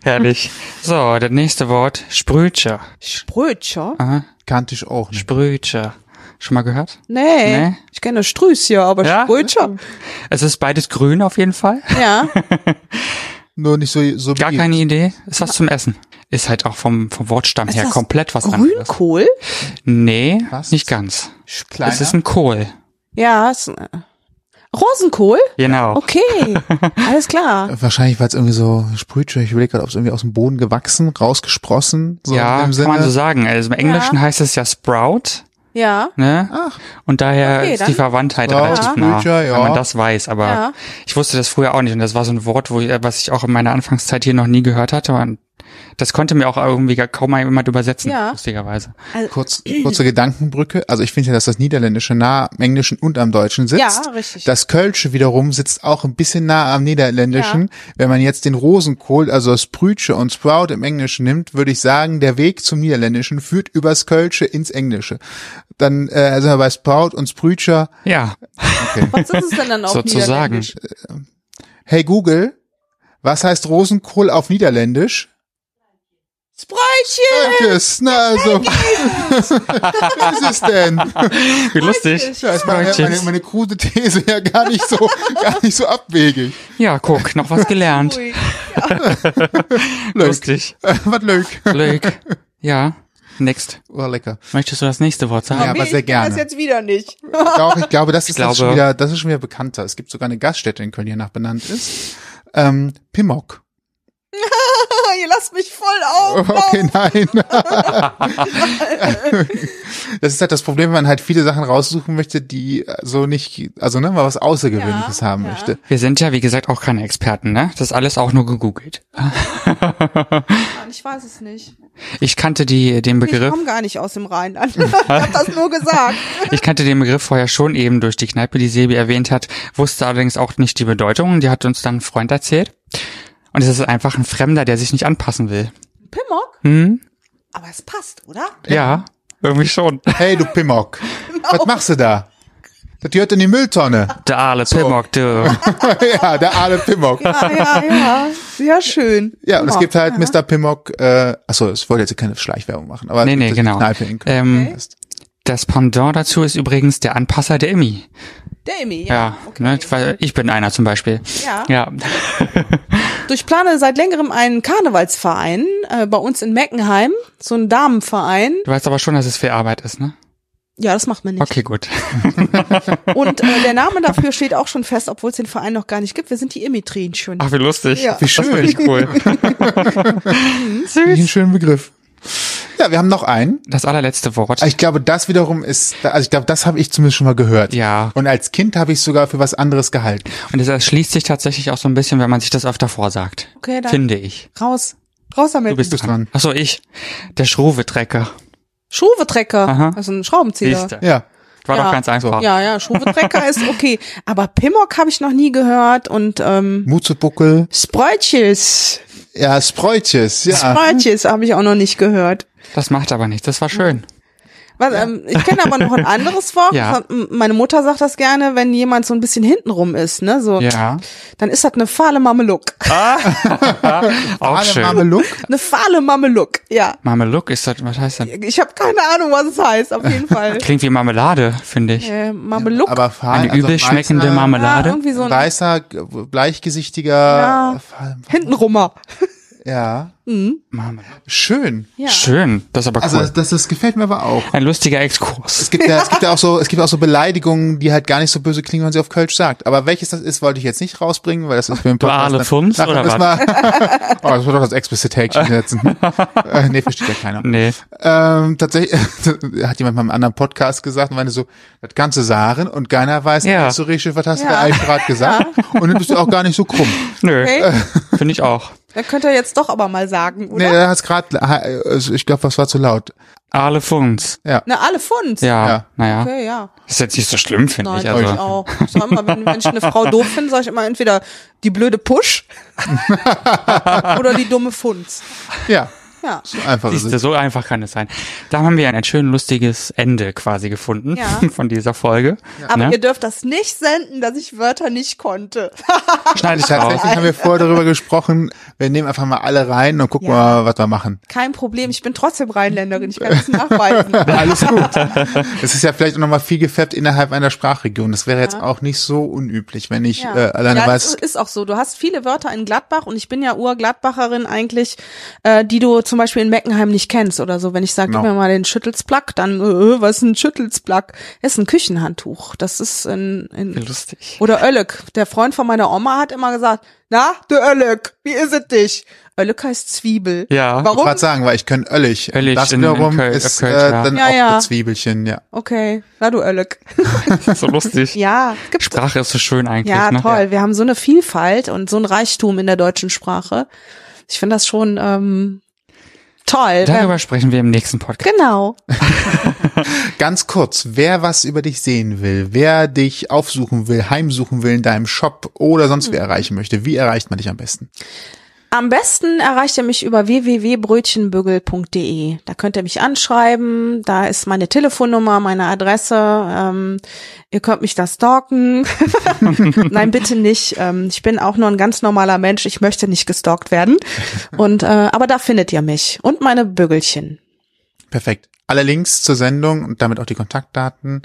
Herrlich. So, das nächste Wort, Sprüche. Sprötscher? Aha, kannte ich auch nicht. Sprüche. Schon mal gehört? Nee, Nee? ich kenne Strüßchen, aber Ja? Sprötscher? Es ist beides grün auf jeden Fall. Ja. [LAUGHS] Nur nicht so, so Gar beliebt. keine Idee. Ist was zum Essen. Ist halt auch vom, vom Wortstamm Ist her das komplett was anderes. Grünkohl? Nee, Was? nicht ganz. Kleiner. Es ist ein Kohl. Ja, ist, äh, Rosenkohl? Genau. Okay, [LAUGHS] alles klar. Wahrscheinlich war es irgendwie so Sprüche. Ich überlege gerade, ob es irgendwie aus dem Boden gewachsen, rausgesprossen. So ja, kann man so sagen. Also im Englischen Ja. heißt es ja Sprout, Ja, ne? Ach, Und daher Okay, ist die Verwandtheit Sprout, relativ nah, Sprüche, ja. wenn man das weiß. Aber Ja. ich wusste das früher auch nicht. Und das war so ein Wort, wo ich, was ich auch in meiner Anfangszeit hier noch nie gehört hatte. Und das konnte mir auch irgendwie kaum mal jemand übersetzen, Ja. lustigerweise. kurz, kurze Gedankenbrücke. Also ich finde ja, dass das Niederländische nah am Englischen und am Deutschen sitzt. Ja, richtig. Das Kölsche wiederum sitzt auch ein bisschen nah am Niederländischen. Wenn man jetzt den Rosenkohl, also das Sprüche und Sprout im Englischen nimmt, würde ich sagen, der Weg zum Niederländischen führt übers Kölsche ins Englische. Dann äh, sind wir bei Sprout und Sprücher. Ja, was ist es denn dann auf Sozusagen. Niederländisch? Hey Google, was heißt Rosenkohl auf Niederländisch? Spräuchchen! Danke, na also. Was ist es denn? wie lustig. Ja, ist meine, meine, meine krude These ja gar nicht so, gar nicht so abwegig. Ja, guck, noch was gelernt. [LAUGHS] Lustig. Äh, was leuk. Leuk. Ja, next. Oh, lecker. Möchtest du das nächste Wort sagen? Ja, aber sehr ich kann Das gerne. jetzt wieder nicht. Doch, ich glaube, das ist, ist schon glaube- wieder, das ist schon wieder bekannter. Es gibt sogar eine Gaststätte in Köln, die nach benannt ist. Ähm, Pimmock. [LAUGHS] Ihr lasst mich voll auf. Okay, nein. [LAUGHS] das ist halt das Problem, wenn man halt viele Sachen raussuchen möchte, die so nicht, also ne, mal was Außergewöhnliches Ja, haben ja. möchte. Wir sind ja, wie gesagt, auch keine Experten, ne? Das ist alles auch nur gegoogelt. [LAUGHS] Ich weiß es nicht. Ich kannte die, den Ich Begriff, komme gar nicht aus dem Rheinland. ich hab das nur gesagt. ich kannte den Begriff vorher schon eben durch die Kneipe, die Sebi erwähnt hat, wusste allerdings auch nicht die Bedeutung. Die hat uns dann ein Freund erzählt. Und es ist einfach ein Fremder, der sich nicht anpassen will. Pimmock? Hm? Aber es passt, oder? Ja, irgendwie schon. Hey, du Pimmock. [LAUGHS] Was machst du da? Das gehört in die Mülltonne. Der Aale Pimmock, du. [LAUGHS] ja, der aale Pimmock. Ja, ja, ja. Sehr schön. Ja, und es gibt halt Mr. Pimmock, äh, achso, ich wollte jetzt keine Schleichwerbung machen, aber Nee, nee, genau. Ähm. Das Pendant dazu ist übrigens der Anpasser der Emmy. Der Emmy, Ja, ja. okay. ne, weil ich bin einer zum Beispiel. Ja. Ja, [LAUGHS] [LAUGHS] Ich plane seit längerem einen Karnevalsverein äh, bei uns in Meckenheim, so ein Damenverein. du weißt aber schon, dass es viel Arbeit ist, ne? Ja, das macht man nicht. Okay, gut. [LAUGHS] Und äh, der Name dafür steht auch schon fest, obwohl es den Verein noch gar nicht gibt. Wir sind die Immitrinchen. Ach, wie lustig. Ja. Wie Das schön. ich cool. Wie ein Süß. schöner Begriff. Ja, wir haben noch einen. Das allerletzte Wort. Ich glaube, das wiederum ist, also ich glaube, das habe ich zumindest schon mal gehört. Ja. Und als Kind habe ich sogar für was anderes gehalten. Und das erschließt sich tatsächlich auch so ein bisschen, wenn man sich das öfter vorsagt. Okay, dann Finde ich. raus. Raus damit. Du bist bist dran. dran. Achso, ich. Der Schruwetrecker. Schuhwetrecker. Aha. Also ein Schraubenzieher. Siehste. Ja. War Ja. doch ganz einfach. Ja, ja, Schuhwetrecker ist okay. Aber Pimmock habe ich noch nie gehört und ähm, Mutzebuckel. Spreutjes. Ja, Spreutjes. Ja. Spreutjes habe ich auch noch nicht gehört. Das macht aber nichts. Das war schön. Was, ähm, ich kenne aber noch ein anderes Wort. [LAUGHS] Ja. Meine Mutter sagt das gerne, wenn jemand so ein bisschen hintenrum ist, ne? So, Ja. dann ist das eine fahle Mameluck. [LAUGHS] Auch Alle schön. Mameluck. Eine fahle Mameluck, ja. Mameluck ist das, was heißt das? Ich habe keine Ahnung, was es heißt, auf jeden Fall. [LAUGHS] Klingt wie Marmelade, finde ich. äh, Mameluck. Aber fahl, Eine also übel schmeckende ja, Marmelade. irgendwie so ein Weißer, bleichgesichtiger. Ja. Hintenrummer. Ja. Marmelade. Schön. Ja. Schön. Das ist aber Also cool. das, das, das gefällt mir aber auch. Ein lustiger Exkurs. Es gibt ja, es [LAUGHS] gibt ja auch so, es gibt auch so Beleidigungen, die halt gar nicht so böse klingen, wenn man sie auf Kölsch sagt. Aber welches das ist, wollte ich jetzt nicht rausbringen, weil das ist für den Podcast. Funz Nachher oder müssen wir- [LAUGHS] oh, das wird doch das explicit Häkchen setzen. [LAUGHS] äh, nee, versteht ja keiner. Nee. Ähm, tatsächlich hat jemand mal im anderen Podcast gesagt und meinte so, das ganze Sagen und keiner weiß, Ja. was so richtig, was hast du Ja. da eigentlich gerade gesagt? Und dann bist du auch gar nicht so krumm. Nö. Okay. Finde ich auch. Da könnt ihr jetzt doch aber mal sagen, oder? Nee, er hat's gerade, also ich glaube, was war zu laut. Aale Funz. Na, alle Pfund. Ja, Ja. naja. Okay, ja. Ist jetzt nicht so schlimm, finde Nein, ich. sag ich Also, auch. Ich sag immer, wenn, wenn ich eine Frau doof finde, sage ich immer entweder die blöde Push [LAUGHS] oder die dumme Funz. Ja, Ja. so einfach siehste, so einfach kann es sein. Da haben wir ein schön lustiges Ende quasi gefunden Ja. [LAUGHS] von dieser Folge. Aber Ne? ihr dürft das nicht senden, dass ich Wörter nicht konnte. [LAUGHS] Schneide ich raus. Tatsächlich haben wir vorher darüber gesprochen, wir nehmen einfach mal alle rein und gucken Ja. mal, was wir machen. Kein Problem, ich bin trotzdem Rheinländerin, ich kann es nachweisen. [LAUGHS] Alles gut. Es ist ja vielleicht auch nochmal viel gefärbt innerhalb einer Sprachregion. Das wäre jetzt auch nicht so unüblich, wenn ich Ja, äh, alleine ja weiß. das ist auch so. Du hast viele Wörter in Gladbach und ich bin ja Urgladbacherin eigentlich, äh, die du zum Beispiel in Meckenheim nicht kennst oder so. Wenn ich sage, Genau. gib mir mal den Schüttelsplack, dann, äh, was ist ein Schüttelsplack? Das ist ein Küchenhandtuch. Das ist in, in Lustig. oder Öllek. Der Freund von meiner Oma hat immer gesagt, na, du Öllek, wie ist es dich? Öllek heißt Zwiebel. Ja. Ich Warum? wollte sagen, weil ich kann Öllig. Öllig das in- in wiederum Köl- ist Kölsch, äh, ja. dann Ja, auch ja. das Zwiebelchen, ja. Okay, na du Öllek. [LAUGHS] So lustig. ja, es gibt Sprache ist so schön eigentlich. Ja, ne? toll. Wir haben so eine Vielfalt und so ein Reichtum in der deutschen Sprache. Ich finde das schon ähm, toll. Darüber sprechen wir im nächsten Podcast. genau. [LAUGHS] Ganz kurz, wer was über dich sehen will, wer dich aufsuchen will, heimsuchen will in deinem Shop oder sonst Mhm. wer erreichen möchte, wie erreicht man dich am besten? Am besten erreicht ihr mich über www.brötchenbügel.de. Da könnt ihr mich anschreiben. Da ist meine Telefonnummer, meine Adresse. Ähm, ihr könnt mich da stalken. [LAUGHS] Nein, bitte nicht. Ähm, ich bin auch nur ein ganz normaler Mensch. Ich möchte nicht gestalkt werden. Und äh, aber da findet ihr mich und meine Bügelchen. Perfekt. Alle Links zur Sendung und damit auch die Kontaktdaten,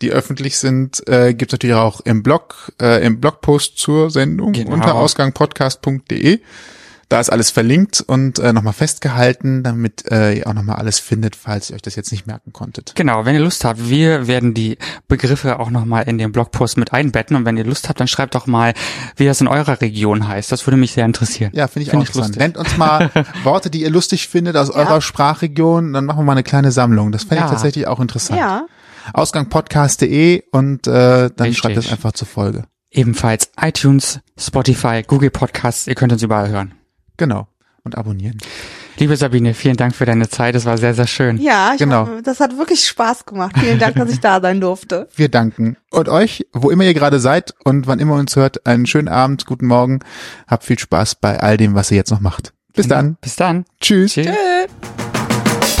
die öffentlich sind, äh, gibt es natürlich auch im Blog, äh, im Blogpost zur Sendung Genau. unter ausgangpodcast.de. Da ist alles verlinkt und äh, nochmal festgehalten, damit äh, ihr auch nochmal alles findet, falls ihr euch das jetzt nicht merken konntet. Genau, wenn ihr Lust habt, wir werden die Begriffe auch nochmal in den Blogpost mit einbetten und wenn ihr Lust habt, dann schreibt doch mal, wie das in eurer Region heißt. Das würde mich sehr interessieren. Ja, finde ich Find auch ich interessant. lustig. Nennt uns mal [LAUGHS] Worte, die ihr lustig findet aus eurer Sprachregion, dann machen wir mal eine kleine Sammlung. Das fände ich Ja. tatsächlich auch interessant. Ja. Ausgangpodcast.de und äh, dann Richtig. schreibt das einfach zur Folge. Ebenfalls iTunes, Spotify, Google Podcasts, ihr könnt uns überall hören. Genau. Und abonnieren. Liebe Sabine, vielen Dank für deine Zeit. Es war sehr, sehr schön. Ja, ich Genau. hab, das hat wirklich Spaß gemacht. Vielen Dank, dass ich da sein durfte. [LAUGHS] Wir danken. Und euch, wo immer ihr gerade seid und wann immer ihr uns hört, einen schönen Abend, guten Morgen. Habt viel Spaß bei all dem, was ihr jetzt noch macht. Bis dann. Bis dann. Tschüss. Tschüss.